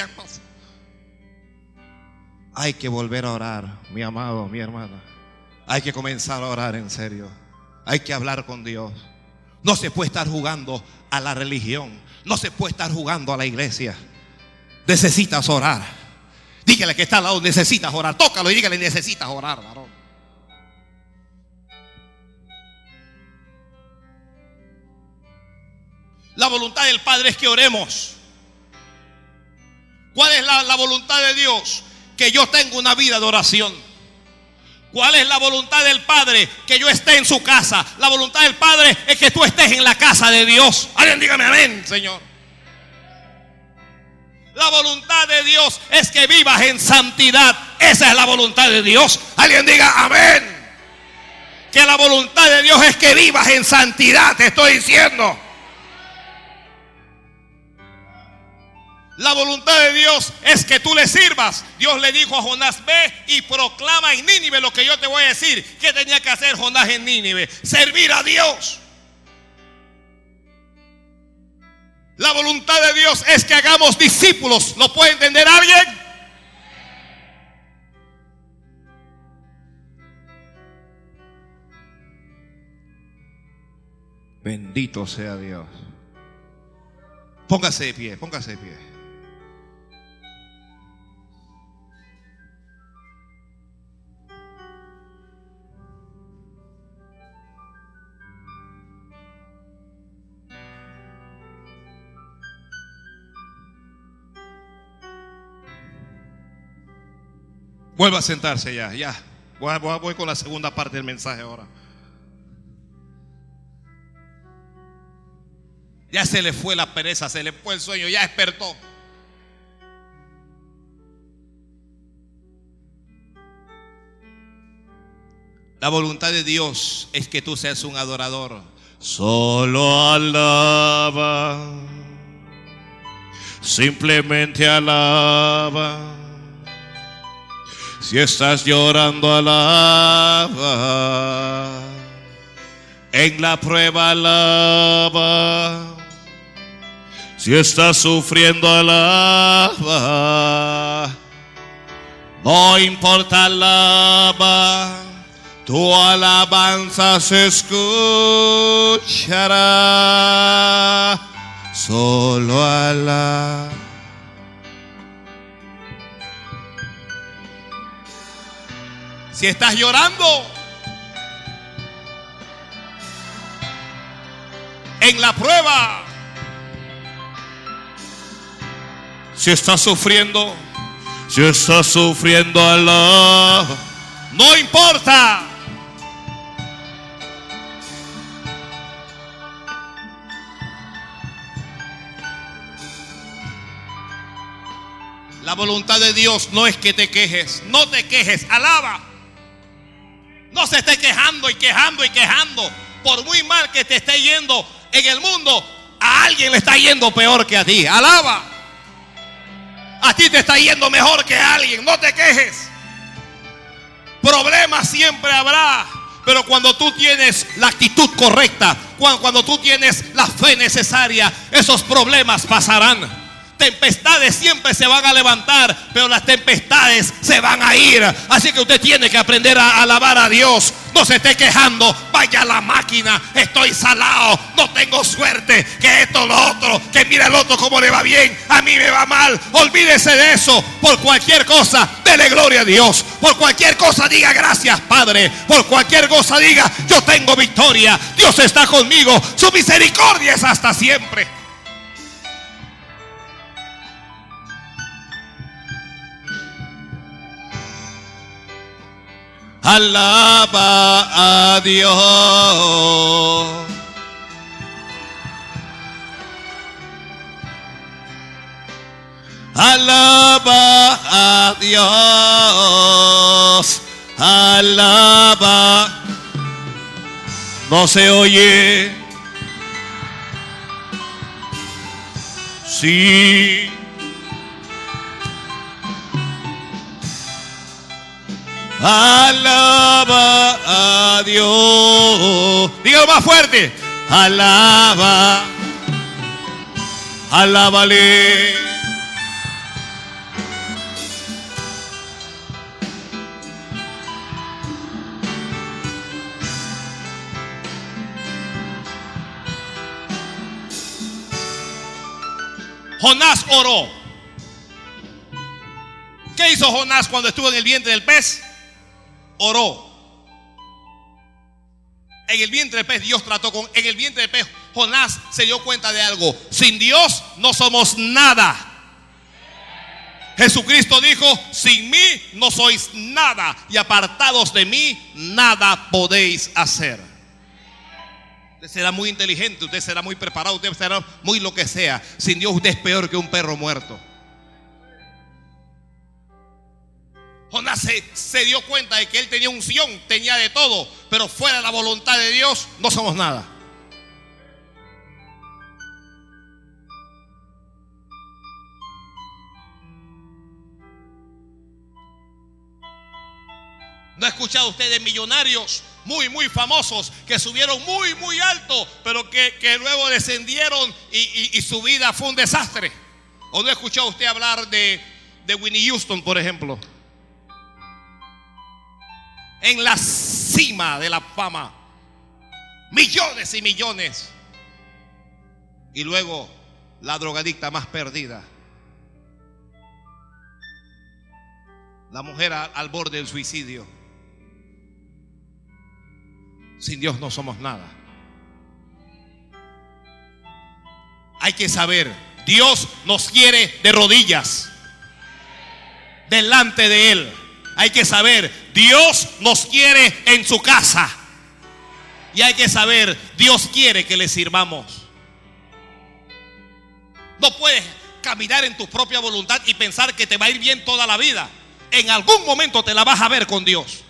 Hay que volver a orar, mi amado, mi hermana. Hay que comenzar a orar en serio. Hay que hablar con Dios. No se puede estar jugando a la religión. No se puede estar jugando a la iglesia. Necesitas orar. Dígale que está al lado, necesitas orar. Tócalo y dígale, necesitas orar, varón. La voluntad del Padre es que oremos. ¿Cuál es la, la voluntad de Dios? Que yo tenga una vida de oración. ¿Cuál es la voluntad del Padre? Que yo esté en su casa. La voluntad del Padre es que tú estés en la casa de Dios. Alguien dígame amén, Señor. La voluntad de Dios es que vivas en santidad. Esa es la voluntad de Dios. Alguien diga amén. Que la voluntad de Dios es que vivas en santidad, te estoy diciendo. La voluntad de Dios es que tú le sirvas. Dios le dijo a Jonás, ve y proclama en Nínive lo que yo te voy a decir. ¿Qué tenía que hacer Jonás en Nínive? Servir a Dios. La voluntad de Dios es que hagamos discípulos. ¿Lo puede entender alguien? Bendito sea Dios. Póngase de pie, póngase de pie. Vuelva a sentarse ya, ya. Voy, voy- con la segunda parte del mensaje ahora. Ya se le fue la pereza, se le fue el sueño, ya despertó. La voluntad de Dios es que tú seas un adorador. Solo alaba. Simplemente alaba. Si estás llorando, alaba. En la prueba, alaba. Si estás sufriendo, alaba. No importa, alaba. Tu alabanza se escuchará. Solo alaba. Si estás llorando en la prueba, si estás sufriendo, si estás sufriendo Allah, no importa. La voluntad de Dios no es que te quejes, no te quejes, alaba. No se esté quejando y quejando y quejando. Por muy mal que te esté yendo en el mundo, a alguien le está yendo peor que a ti. Alaba. A ti te está yendo mejor que a alguien. No te quejes. Problemas siempre habrá. Pero cuando tú tienes la actitud correcta, cuando, cuando tú tienes la fe necesaria, esos problemas pasarán. Tempestades siempre se van a levantar, pero las tempestades se van a ir. Así que usted tiene que aprender a alabar a Dios. No se esté quejando, vaya la máquina, estoy salado, no tengo suerte, que esto, lo otro, que mira el otro cómo le va bien, a mí me va mal. Olvídese de eso. Por cualquier cosa, dele gloria a Dios. Por cualquier cosa diga gracias, Padre. Por cualquier cosa diga, yo tengo victoria. Dios está conmigo. Su misericordia es hasta siempre. Alaba a Dios. Alaba a Dios. Alaba. No se oye. Sí. Alaba a Dios. Dígalo más fuerte. Alaba. Alábale. Jonás oró. ¿Qué hizo Jonás cuando estuvo en el vientre del pez? Oró. En el vientre del pez Dios trató con... En el vientre del pez Jonás se dio cuenta de algo. Sin Dios no somos nada. Jesucristo dijo, sin mí no sois nada y apartados de mí nada podéis hacer. Usted será muy inteligente, usted será muy preparado, usted será muy lo que sea. Sin Dios usted es peor que un perro muerto. Jonás se, dio cuenta de que él tenía unción, tenía de todo, pero fuera de la voluntad de Dios no somos nada. ¿No ha escuchado usted de millonarios muy, muy famosos que subieron muy, muy alto, pero que, luego descendieron y su vida fue un desastre? ¿O no ha escuchado usted hablar de, de Winnie Houston, por ejemplo? En la cima de la fama. Millones y millones. Y luego la drogadicta más perdida. La mujer al borde del suicidio. Sin Dios no somos nada. Hay que saber, Dios nos quiere de rodillas, delante de Él. Hay que saber, Dios nos quiere en su casa. Y hay que saber, Dios quiere que le sirvamos. No puedes caminar en tu propia voluntad y pensar que te va a ir bien toda la vida. En algún momento te la vas a ver con Dios.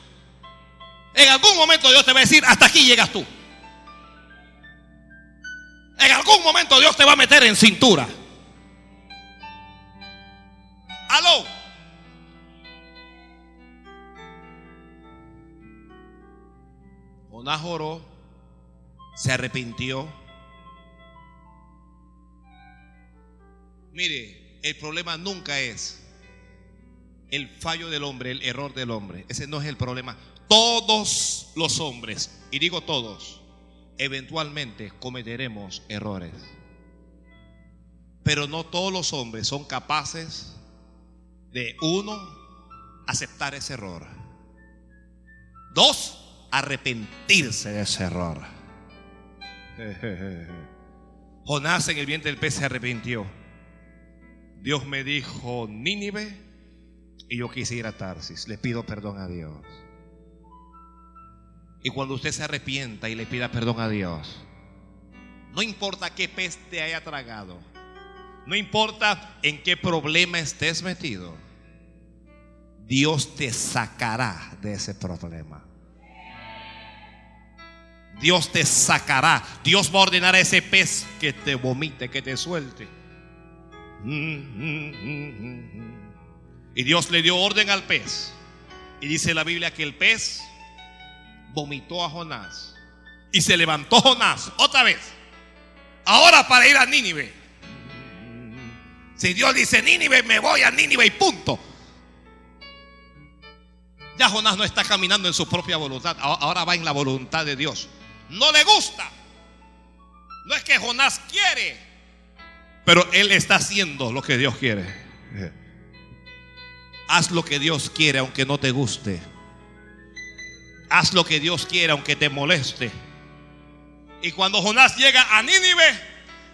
En algún momento Dios te va a decir, hasta aquí llegas tú. En algún momento Dios te va a meter en cintura. Aló. Jonás oró, se arrepintió. Mire, el problema nunca es el fallo del hombre, el error del hombre. Ese no es el problema. Todos los hombres, y digo todos, eventualmente cometeremos errores. Pero no todos los hombres son capaces de, uno, aceptar ese error. Dos, arrepentirse de ese error. *laughs* Jonás en el vientre del pez se arrepintió. Dios me dijo Nínive y yo quise ir a Tarsis. Le pido perdón a Dios. Y cuando usted se arrepienta y le pida perdón a Dios, no importa qué pez te haya tragado, no importa en qué problema estés metido, Dios te sacará de ese problema. Dios te sacará. Dios va a ordenar a ese pez que te vomite, que te suelte. Y Dios le dio orden al pez. Y dice la Biblia que el pez vomitó a Jonás. Y se levantó Jonás otra vez. Ahora para ir a Nínive. Si Dios dice Nínive, me voy a Nínive y punto. Ya Jonás no está caminando en su propia voluntad. Ahora va en la voluntad de Dios. No le gusta. No es que Jonás quiere. Pero él está haciendo lo que Dios quiere. Haz lo que Dios quiere aunque no te guste. Haz lo que Dios quiere aunque te moleste. Y cuando Jonás llega a Nínive,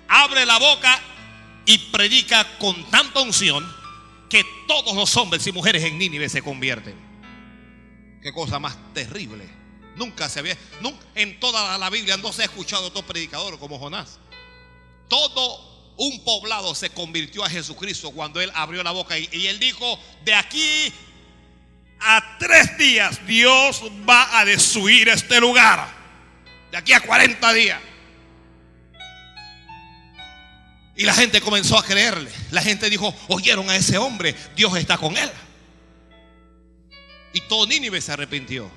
abre la boca y predica con tanta unción que todos los hombres y mujeres en Nínive se convierten. Qué cosa más terrible. Nunca se había, en toda la Biblia no se ha escuchado otro predicador como Jonás. Todo un poblado se convirtió a Jesucristo cuando él abrió la boca y, y él dijo, de aquí a tres días Dios va a destruir este lugar. De aquí a 40 días. Y la gente comenzó a creerle. La gente dijo, oyeron a ese hombre, Dios está con él. Y todo Nínive se arrepintió.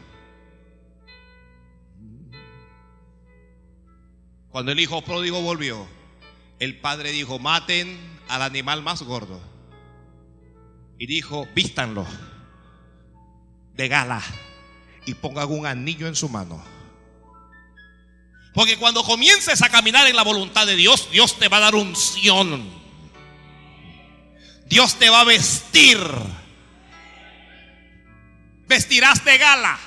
Cuando el hijo pródigo volvió, el padre dijo, maten al animal más gordo. Y dijo, vístanlo de gala y pongan un anillo en su mano. Porque cuando comiences a caminar en la voluntad de Dios, Dios te va a dar unción. Dios te va a vestir. Vestirás de gala.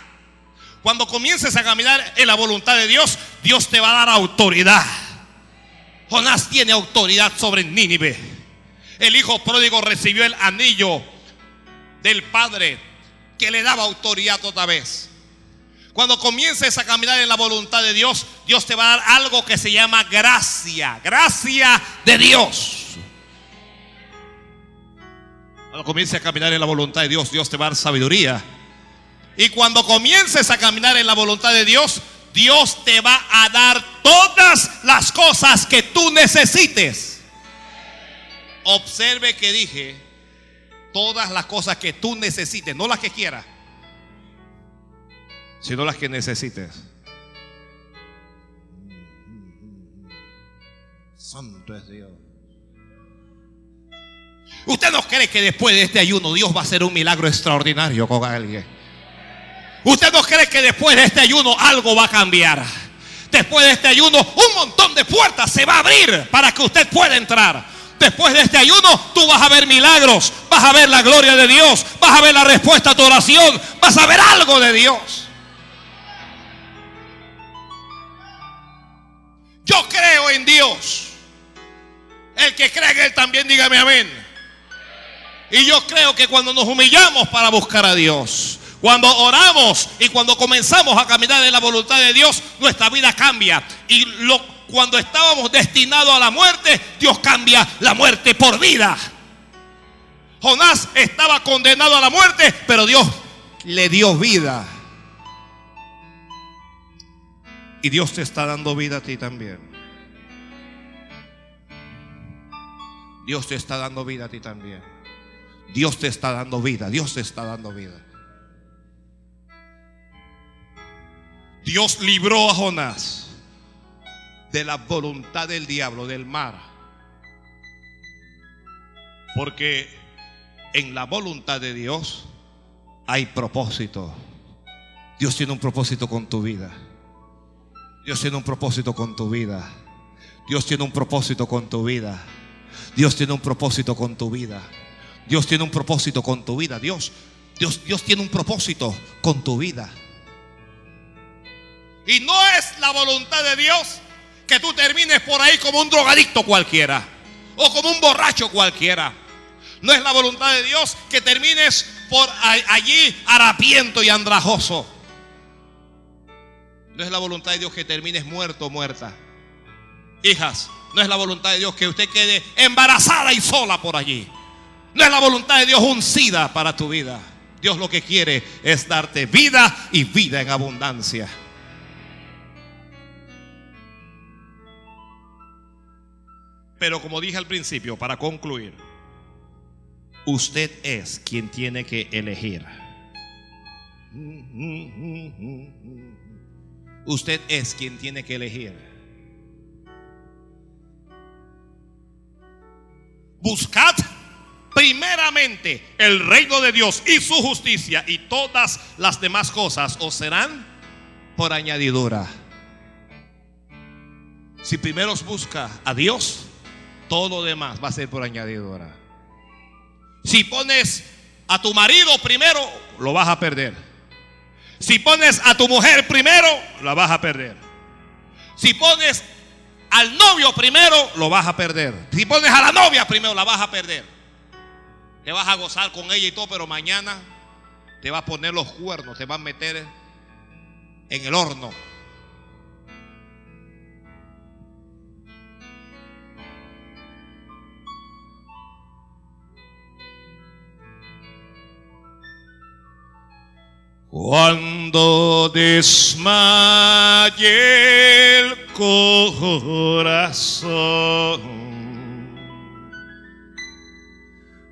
Cuando comiences a caminar en la voluntad de Dios, Dios te va a dar autoridad. Jonás tiene autoridad sobre Nínive. El hijo pródigo recibió el anillo del padre que le daba autoridad otra vez. Cuando comiences a caminar en la voluntad de Dios, Dios te va a dar algo que se llama gracia. Gracia de Dios. Cuando comiences a caminar en la voluntad de Dios, Dios te va a dar sabiduría. Y cuando comiences a caminar en la voluntad de Dios, Dios te va a dar todas las cosas que tú necesites. Observe que dije, todas las cosas que tú necesites, no las que quieras, sino las que necesites. Santo es Dios. Usted no cree que después de este ayuno Dios va a hacer un milagro extraordinario con alguien. Usted no cree que después de este ayuno algo va a cambiar. Después de este ayuno un montón de puertas se va a abrir para que usted pueda entrar. Después de este ayuno tú vas a ver milagros, vas a ver la gloria de Dios, vas a ver la respuesta a tu oración, vas a ver algo de Dios. Yo creo en Dios. El que cree en Él también dígame amén. Y yo creo que cuando nos humillamos para buscar a Dios, cuando oramos y cuando comenzamos a caminar en la voluntad de Dios, nuestra vida cambia. Y cuando estábamos destinados a la muerte, Dios cambia la muerte por vida. Jonás estaba condenado a la muerte, pero Dios le dio vida. Y Dios te está dando vida a ti también. Dios te está dando vida a ti también. Dios te está dando vida. Dios te está dando vida. Dios libró a Jonás de la voluntad del diablo, del mar. Porque en la voluntad de Dios hay propósito. Dios tiene un propósito con tu vida. Dios tiene un propósito con tu vida. Dios tiene un propósito con tu vida. Dios tiene un propósito con tu vida. Dios tiene un propósito con tu vida. Dios, Dios, Dios tiene un propósito con tu vida. Y no es la voluntad de Dios que tú termines por ahí como un drogadicto cualquiera o como un borracho cualquiera. No es la voluntad de Dios que termines por allí harapiento y andrajoso. No es la voluntad de Dios que termines muerto o muerta. Hijas, no es la voluntad de Dios que usted quede embarazada y sola por allí. No es la voluntad de Dios uncida para tu vida. Dios lo que quiere es darte vida y vida en abundancia. Pero como dije al principio, para concluir, usted es quien tiene que elegir. Usted es quien tiene que elegir. Buscad primeramente el reino de Dios y su justicia y todas las demás cosas os serán por añadidura. Si primero busca a Dios, todo lo demás va a ser por añadidura. Si pones a tu marido primero, lo vas a perder. Si pones a tu mujer primero, la vas a perder. Si pones al novio primero, lo vas a perder. Si pones a la novia primero, la vas a perder. Te vas a gozar con ella y todo, pero mañana te va a poner los cuernos, te va a meter en el horno. Cuando desmaye el corazón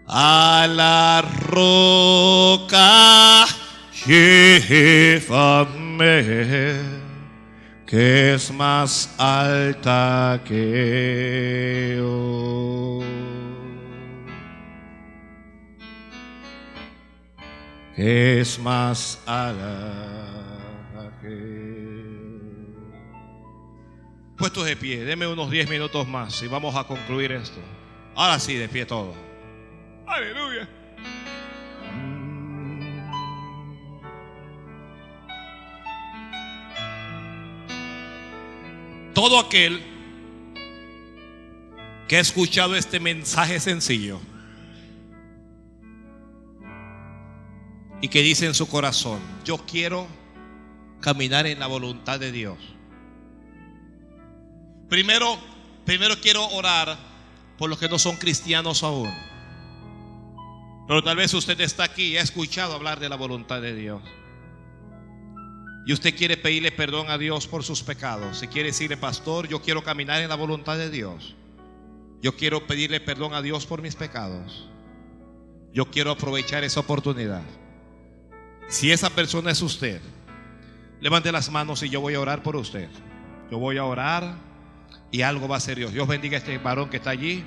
a la roca llévame, que es más alta que yo. Que es más que Puestos de pie, deme unos 10 minutos más y vamos a concluir esto. Ahora sí, de pie todo. Aleluya. Todo aquel que ha escuchado este mensaje sencillo y que dice en su corazón, yo quiero caminar en la voluntad de Dios. Primero, primero quiero orar por los que no son cristianos aún. Pero tal vez usted está aquí y ha escuchado hablar de la voluntad de Dios. Y usted quiere pedirle perdón a Dios por sus pecados. Si quiere decirle, pastor, yo quiero caminar en la voluntad de Dios. Yo quiero pedirle perdón a Dios por mis pecados. Yo quiero aprovechar esa oportunidad. Si esa persona es usted, levante las manos y yo voy a orar por usted. Yo voy a orar y algo va a ser Dios. Dios bendiga a este varón que está allí.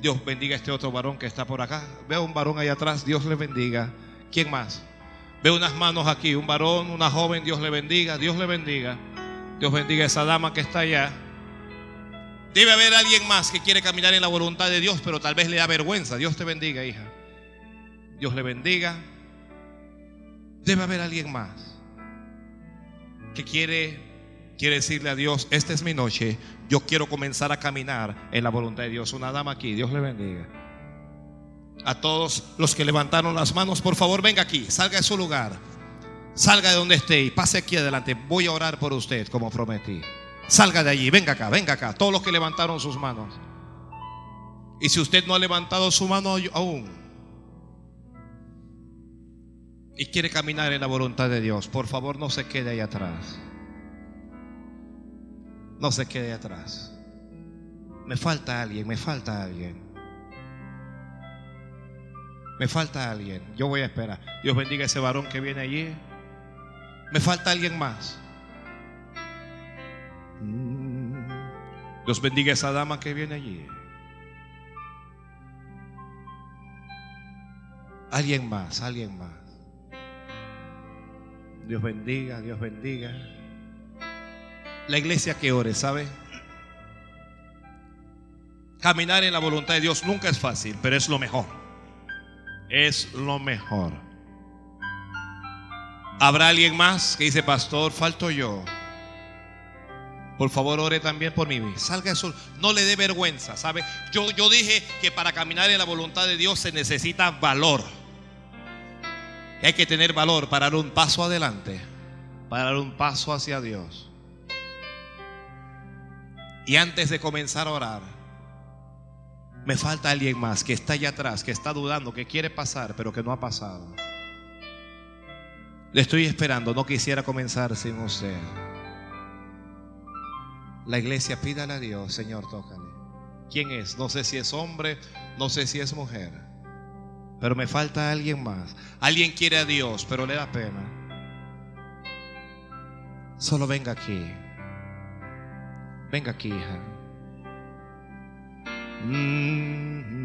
Dios bendiga a este otro varón que está por acá. Veo un varón ahí atrás. Dios le bendiga. ¿Quién más? Veo unas manos aquí, un varón, una joven, Dios le bendiga, Dios le bendiga. Dios bendiga a esa dama que está allá. Debe haber alguien más que quiere caminar en la voluntad de Dios, pero tal vez le da vergüenza. Dios te bendiga, hija. Dios le bendiga. Debe haber alguien más que quiere, quiere decirle a Dios, esta es mi noche, yo quiero comenzar a caminar en la voluntad de Dios. Una dama aquí, Dios le bendiga a todos los que levantaron las manos, por favor venga aquí, salga de su lugar, salga de donde esté y pase aquí adelante. Voy a orar por usted como prometí. Salga de allí, venga acá, venga acá, todos los que levantaron sus manos. Y si usted no ha levantado su mano aún y quiere caminar en la voluntad de Dios, por favor no se quede ahí atrás. No se quede atrás. Me falta alguien, me falta alguien. Me falta alguien. Yo voy a esperar. Dios bendiga a ese varón que viene allí. Me falta alguien más. Dios bendiga a esa dama que viene allí. Alguien más, alguien más. Dios bendiga, Dios bendiga. La iglesia que ore, ¿sabe? Caminar en la voluntad de Dios nunca es fácil, pero es lo mejor es lo mejor. ¿Habrá alguien más que dice, pastor, falto yo? Por favor, ore también por mí. Salga eso. No le dé vergüenza, ¿sabe? Yo, yo dije que para caminar en la voluntad de Dios se necesita valor. Hay que tener valor para dar un paso adelante, para dar un paso hacia Dios. Y antes de comenzar a orar, me falta alguien más que está allá atrás, que está dudando, que quiere pasar, pero que no ha pasado. Le estoy esperando, no quisiera comenzar sin usted. La iglesia, pídale a Dios, Señor, tócale. ¿Quién es? No sé si es hombre, no sé si es mujer. Pero me falta alguien más. Alguien quiere a Dios, pero le da pena. Solo venga aquí. Venga aquí, hija. Mm-hmm.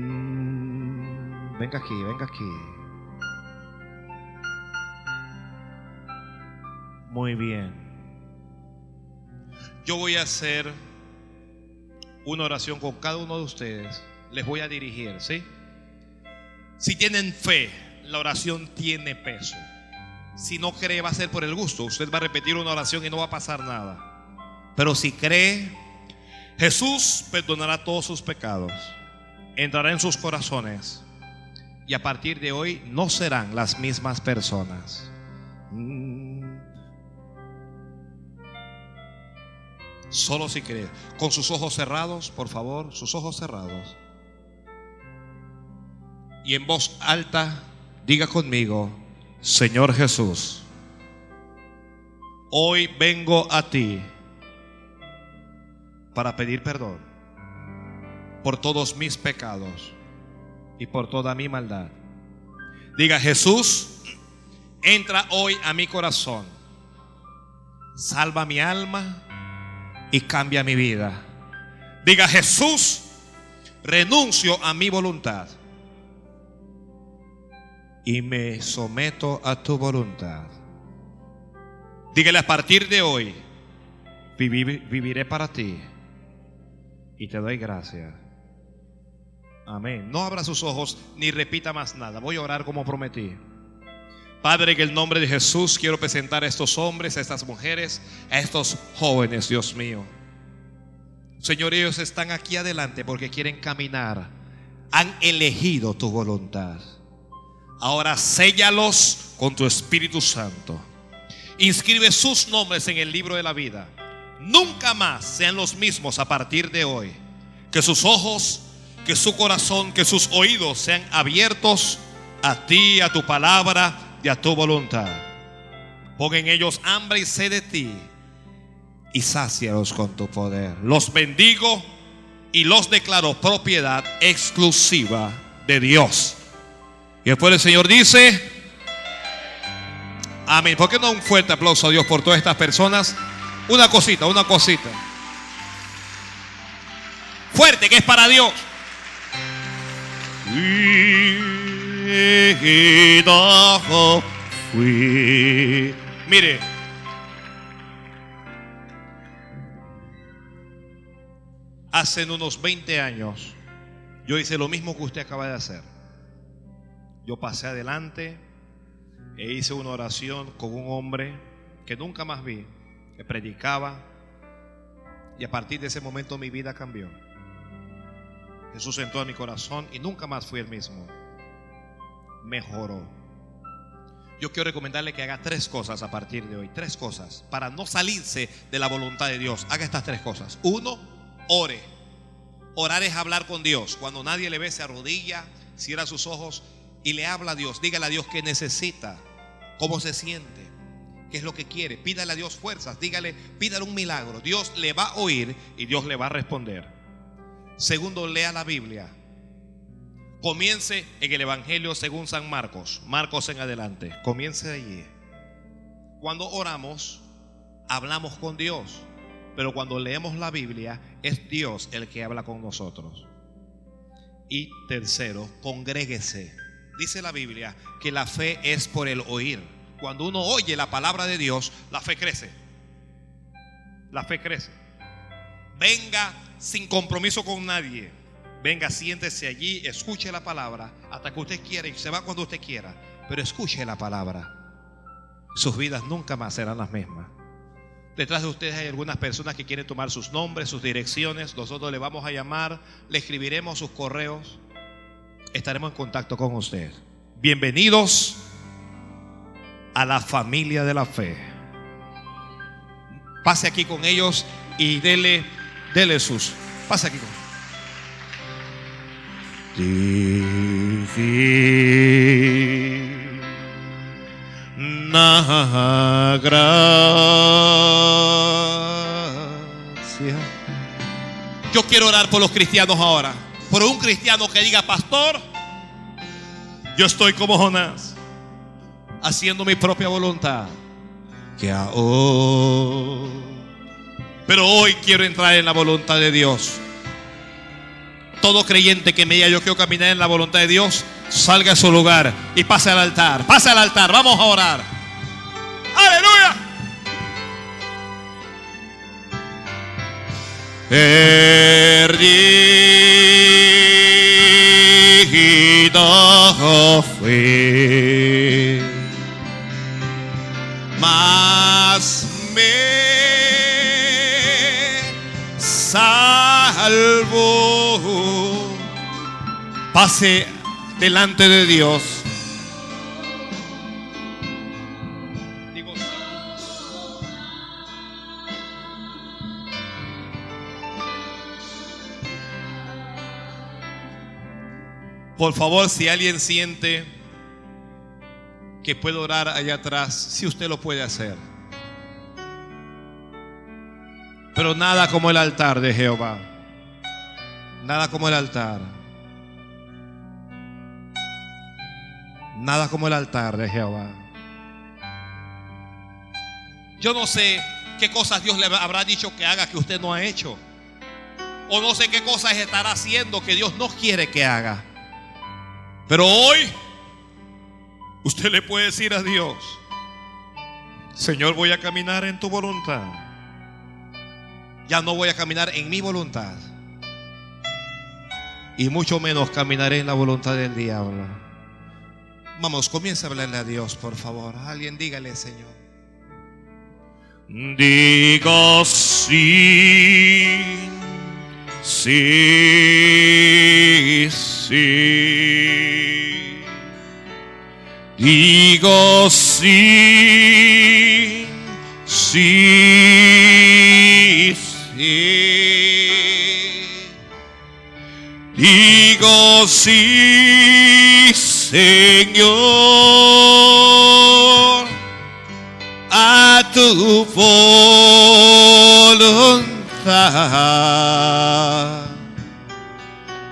venga aquí, venga aquí. Muy bien. Yo voy a hacer una oración con cada uno de ustedes. Les voy a dirigir, ¿sí? Si tienen fe, la oración tiene peso. Si no cree, va a ser por el gusto. Usted va a repetir una oración y no va a pasar nada. Pero si cree, Jesús perdonará todos sus pecados, entrará en sus corazones y a partir de hoy no serán las mismas personas. Mm. Solo si cree. Con sus ojos cerrados, por favor, sus ojos cerrados. Y en voz alta, diga conmigo, Señor Jesús, hoy vengo a ti para pedir perdón por todos mis pecados y por toda mi maldad. Diga, Jesús, entra hoy a mi corazón, salva mi alma y cambia mi vida. Diga, Jesús, renuncio a mi voluntad y me someto a tu voluntad. Dígale a partir de hoy, viviré para ti y te doy gracias. Amén. No abra sus ojos ni repita más nada. Voy a orar como prometí. Padre, en el nombre de Jesús quiero presentar a estos hombres, a estas mujeres, a estos jóvenes, Dios mío. Señor, ellos están aquí adelante porque quieren caminar. Han elegido tu voluntad. Ahora séllalos con tu Espíritu Santo. Inscribe sus nombres en el libro de la vida nunca más sean los mismos a partir de hoy. Que sus ojos, que su corazón, que sus oídos sean abiertos a ti, a tu palabra y a tu voluntad. Pon en ellos hambre y sed de ti y sácialos con tu poder. Los bendigo y los declaro propiedad exclusiva de Dios. Y después el Señor dice, amén. ¿Por qué no un fuerte aplauso a Dios por todas estas personas? Una cosita, una cosita. Fuerte que es para Dios. Mire, hace unos 20 años yo hice lo mismo que usted acaba de hacer. Yo pasé adelante e hice una oración con un hombre que nunca más vi, que predicaba, y a partir de ese momento mi vida cambió. Jesús entró en mi corazón y nunca más fui el mismo. Mejoró. Yo quiero recomendarle que haga tres cosas a partir de hoy. Tres cosas. Para no salirse de la voluntad de Dios. Haga estas tres cosas. Uno, ore. Orar es hablar con Dios. Cuando nadie le ve, se arrodilla, cierra sus ojos y le habla a Dios. Dígale a Dios qué necesita, cómo se siente, qué es lo que quiere. Pídale a Dios fuerzas. Dígale, pídale un milagro. Dios le va a oír y Dios le va a responder. Segundo, lea la Biblia. Comience en el Evangelio según San Marcos. Marcos en adelante. Comience allí. Cuando oramos, hablamos con Dios. Pero cuando leemos la Biblia, es Dios el que habla con nosotros. Y tercero, congréguese. Dice la Biblia que la fe es por el oír. Cuando uno oye la palabra de Dios, la fe crece. La fe crece. Venga sin compromiso con nadie. Venga, siéntese allí, escuche la palabra hasta que usted quiera y se va cuando usted quiera. Pero escuche la palabra. Sus vidas nunca más serán las mismas. Detrás de ustedes hay algunas personas que quieren tomar sus nombres, sus direcciones. Nosotros le vamos a llamar, le escribiremos sus correos. Estaremos en contacto con usted. Bienvenidos a la familia de la fe. Pase aquí con ellos y dele Dele sus. Pasa aquí. Gracia. Yo quiero orar por los cristianos ahora. Por un cristiano que diga, pastor, yo estoy como Jonás, haciendo mi propia voluntad. Que pero hoy quiero entrar en la voluntad de Dios. Todo creyente que me diga yo quiero caminar en la voluntad de Dios, salga a su lugar y pase al altar. Pase al altar, vamos a orar. Aleluya. Perdido fue, más me salvo. Pase delante de Dios. Por favor, si alguien siente que puede orar allá atrás, si usted lo puede hacer. Pero nada como el altar de Jehová. Nada como el altar. Nada como el altar de Jehová. Yo no sé qué cosas Dios le habrá dicho que haga que usted no ha hecho. O no sé qué cosas estará haciendo que Dios no quiere que haga. Pero hoy usted le puede decir a Dios, Señor, voy a caminar en tu voluntad ya no voy a caminar en mi voluntad. Y mucho menos caminaré en la voluntad del diablo. Vamos, comienza a hablarle a Dios, por favor. Alguien dígale, Señor. Digo sí, sí, sí. Digo sí, sí, sí. Digo sí, Señor, a tu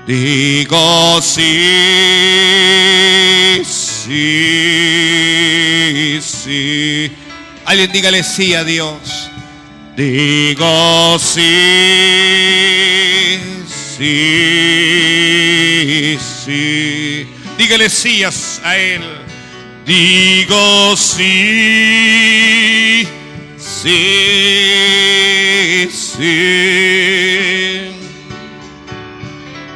Digo sí, sí, sí. Alguien dígale sí a Dios. Digo sí, sí, sí. Dígale sí a Él. Digo sí, sí, sí.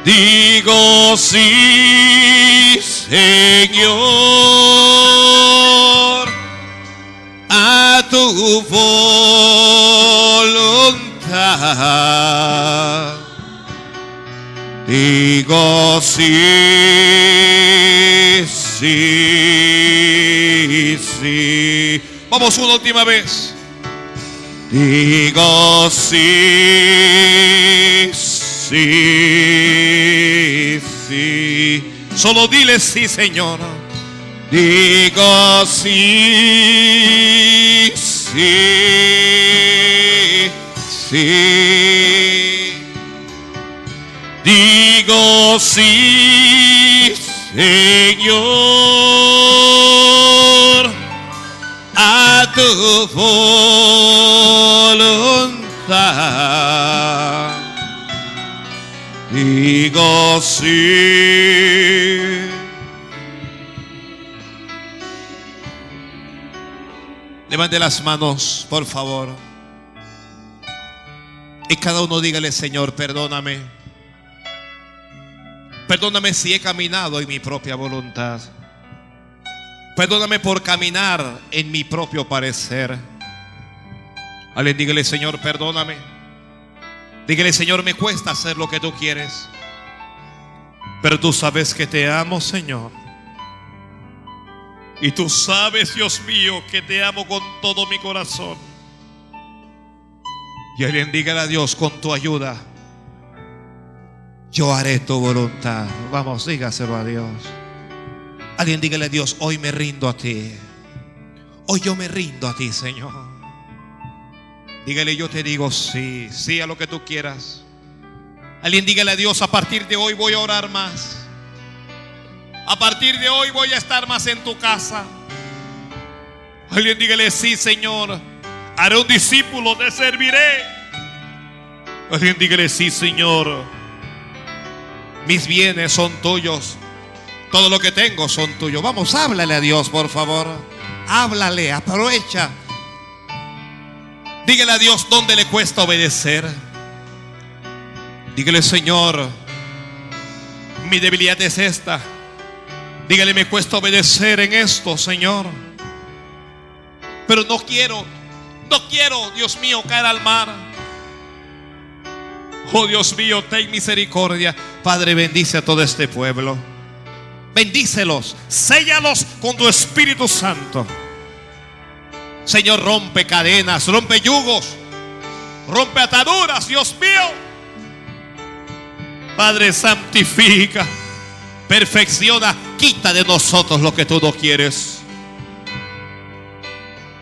Digo sí, Señor, a tu voluntad. Digo sí, sí, sí. Vamos una última vez. Digo sí, sí, sí. Solo dile sí, Señor. Digo sí, sí, sí. Digo sí, Señor, tu voluntad. Digo sí. Levante las manos, por favor. Y cada uno dígale, Señor, perdóname. Perdóname si he caminado en mi propia voluntad. Perdóname por caminar en mi propio parecer. Alguien dígale, Señor, perdóname. Dígale, Señor, me cuesta hacer lo que tú quieres. Pero tú sabes que te amo, Señor. Y tú sabes, Dios mío, que te amo con todo mi corazón. Y alguien dígale a Dios con tu ayuda. Yo haré tu voluntad. Vamos, dígaselo a Dios. Alguien dígale a Dios, hoy me rindo a ti. Hoy yo me rindo a ti, Señor. Dígale, yo te digo sí, sí a lo que tú quieras. Alguien dígale a Dios, a partir de hoy voy a orar más. A partir de hoy voy a estar más en tu casa. Alguien dígale, sí, Señor. Haré un discípulo, te serviré. Alguien dígale, sí, Señor. Mis bienes son tuyos. Todo lo que tengo son tuyos. Vamos, háblale a Dios, por favor. Háblale, aprovecha. Dígale a Dios dónde le cuesta obedecer. Dígale, Señor, mi debilidad es esta. Dígale, me cuesta obedecer en esto, Señor. Pero no quiero, no quiero, Dios mío, caer al mar. Oh Dios mío, ten misericordia. Padre, bendice a todo este pueblo. Bendícelos, séllalos con tu Espíritu Santo. Señor, rompe cadenas, rompe yugos, rompe ataduras, Dios mío. Padre, santifica, perfecciona, quita de nosotros lo que tú no quieres.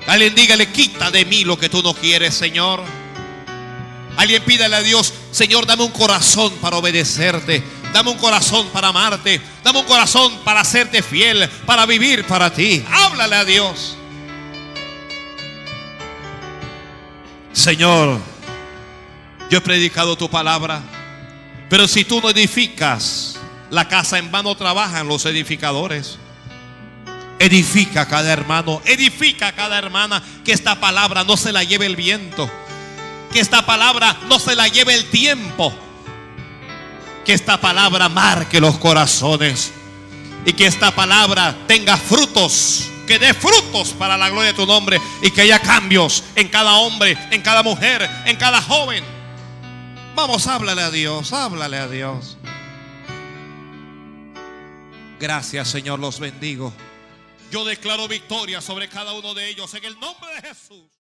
Alguien dígale, quita de mí lo que tú no quieres, Señor. Alguien pídale a Dios, Señor, dame un corazón para obedecerte. Dame un corazón para amarte. Dame un corazón para hacerte fiel, para vivir para ti. Háblale a Dios. Señor, yo he predicado tu palabra, pero si tú no edificas la casa, en vano trabajan los edificadores. Edifica a cada hermano, edifica a cada hermana, que esta palabra no se la lleve el viento, que esta palabra no se la lleve el tiempo, que esta palabra marque los corazones y que esta palabra tenga frutos, que dé frutos para la gloria de tu nombre y que haya cambios en cada hombre, en cada mujer, en cada joven. Vamos, háblale a Dios, háblale a Dios. Gracias, Señor, los bendigo. Yo declaro victoria sobre cada uno de ellos en el nombre de Jesús.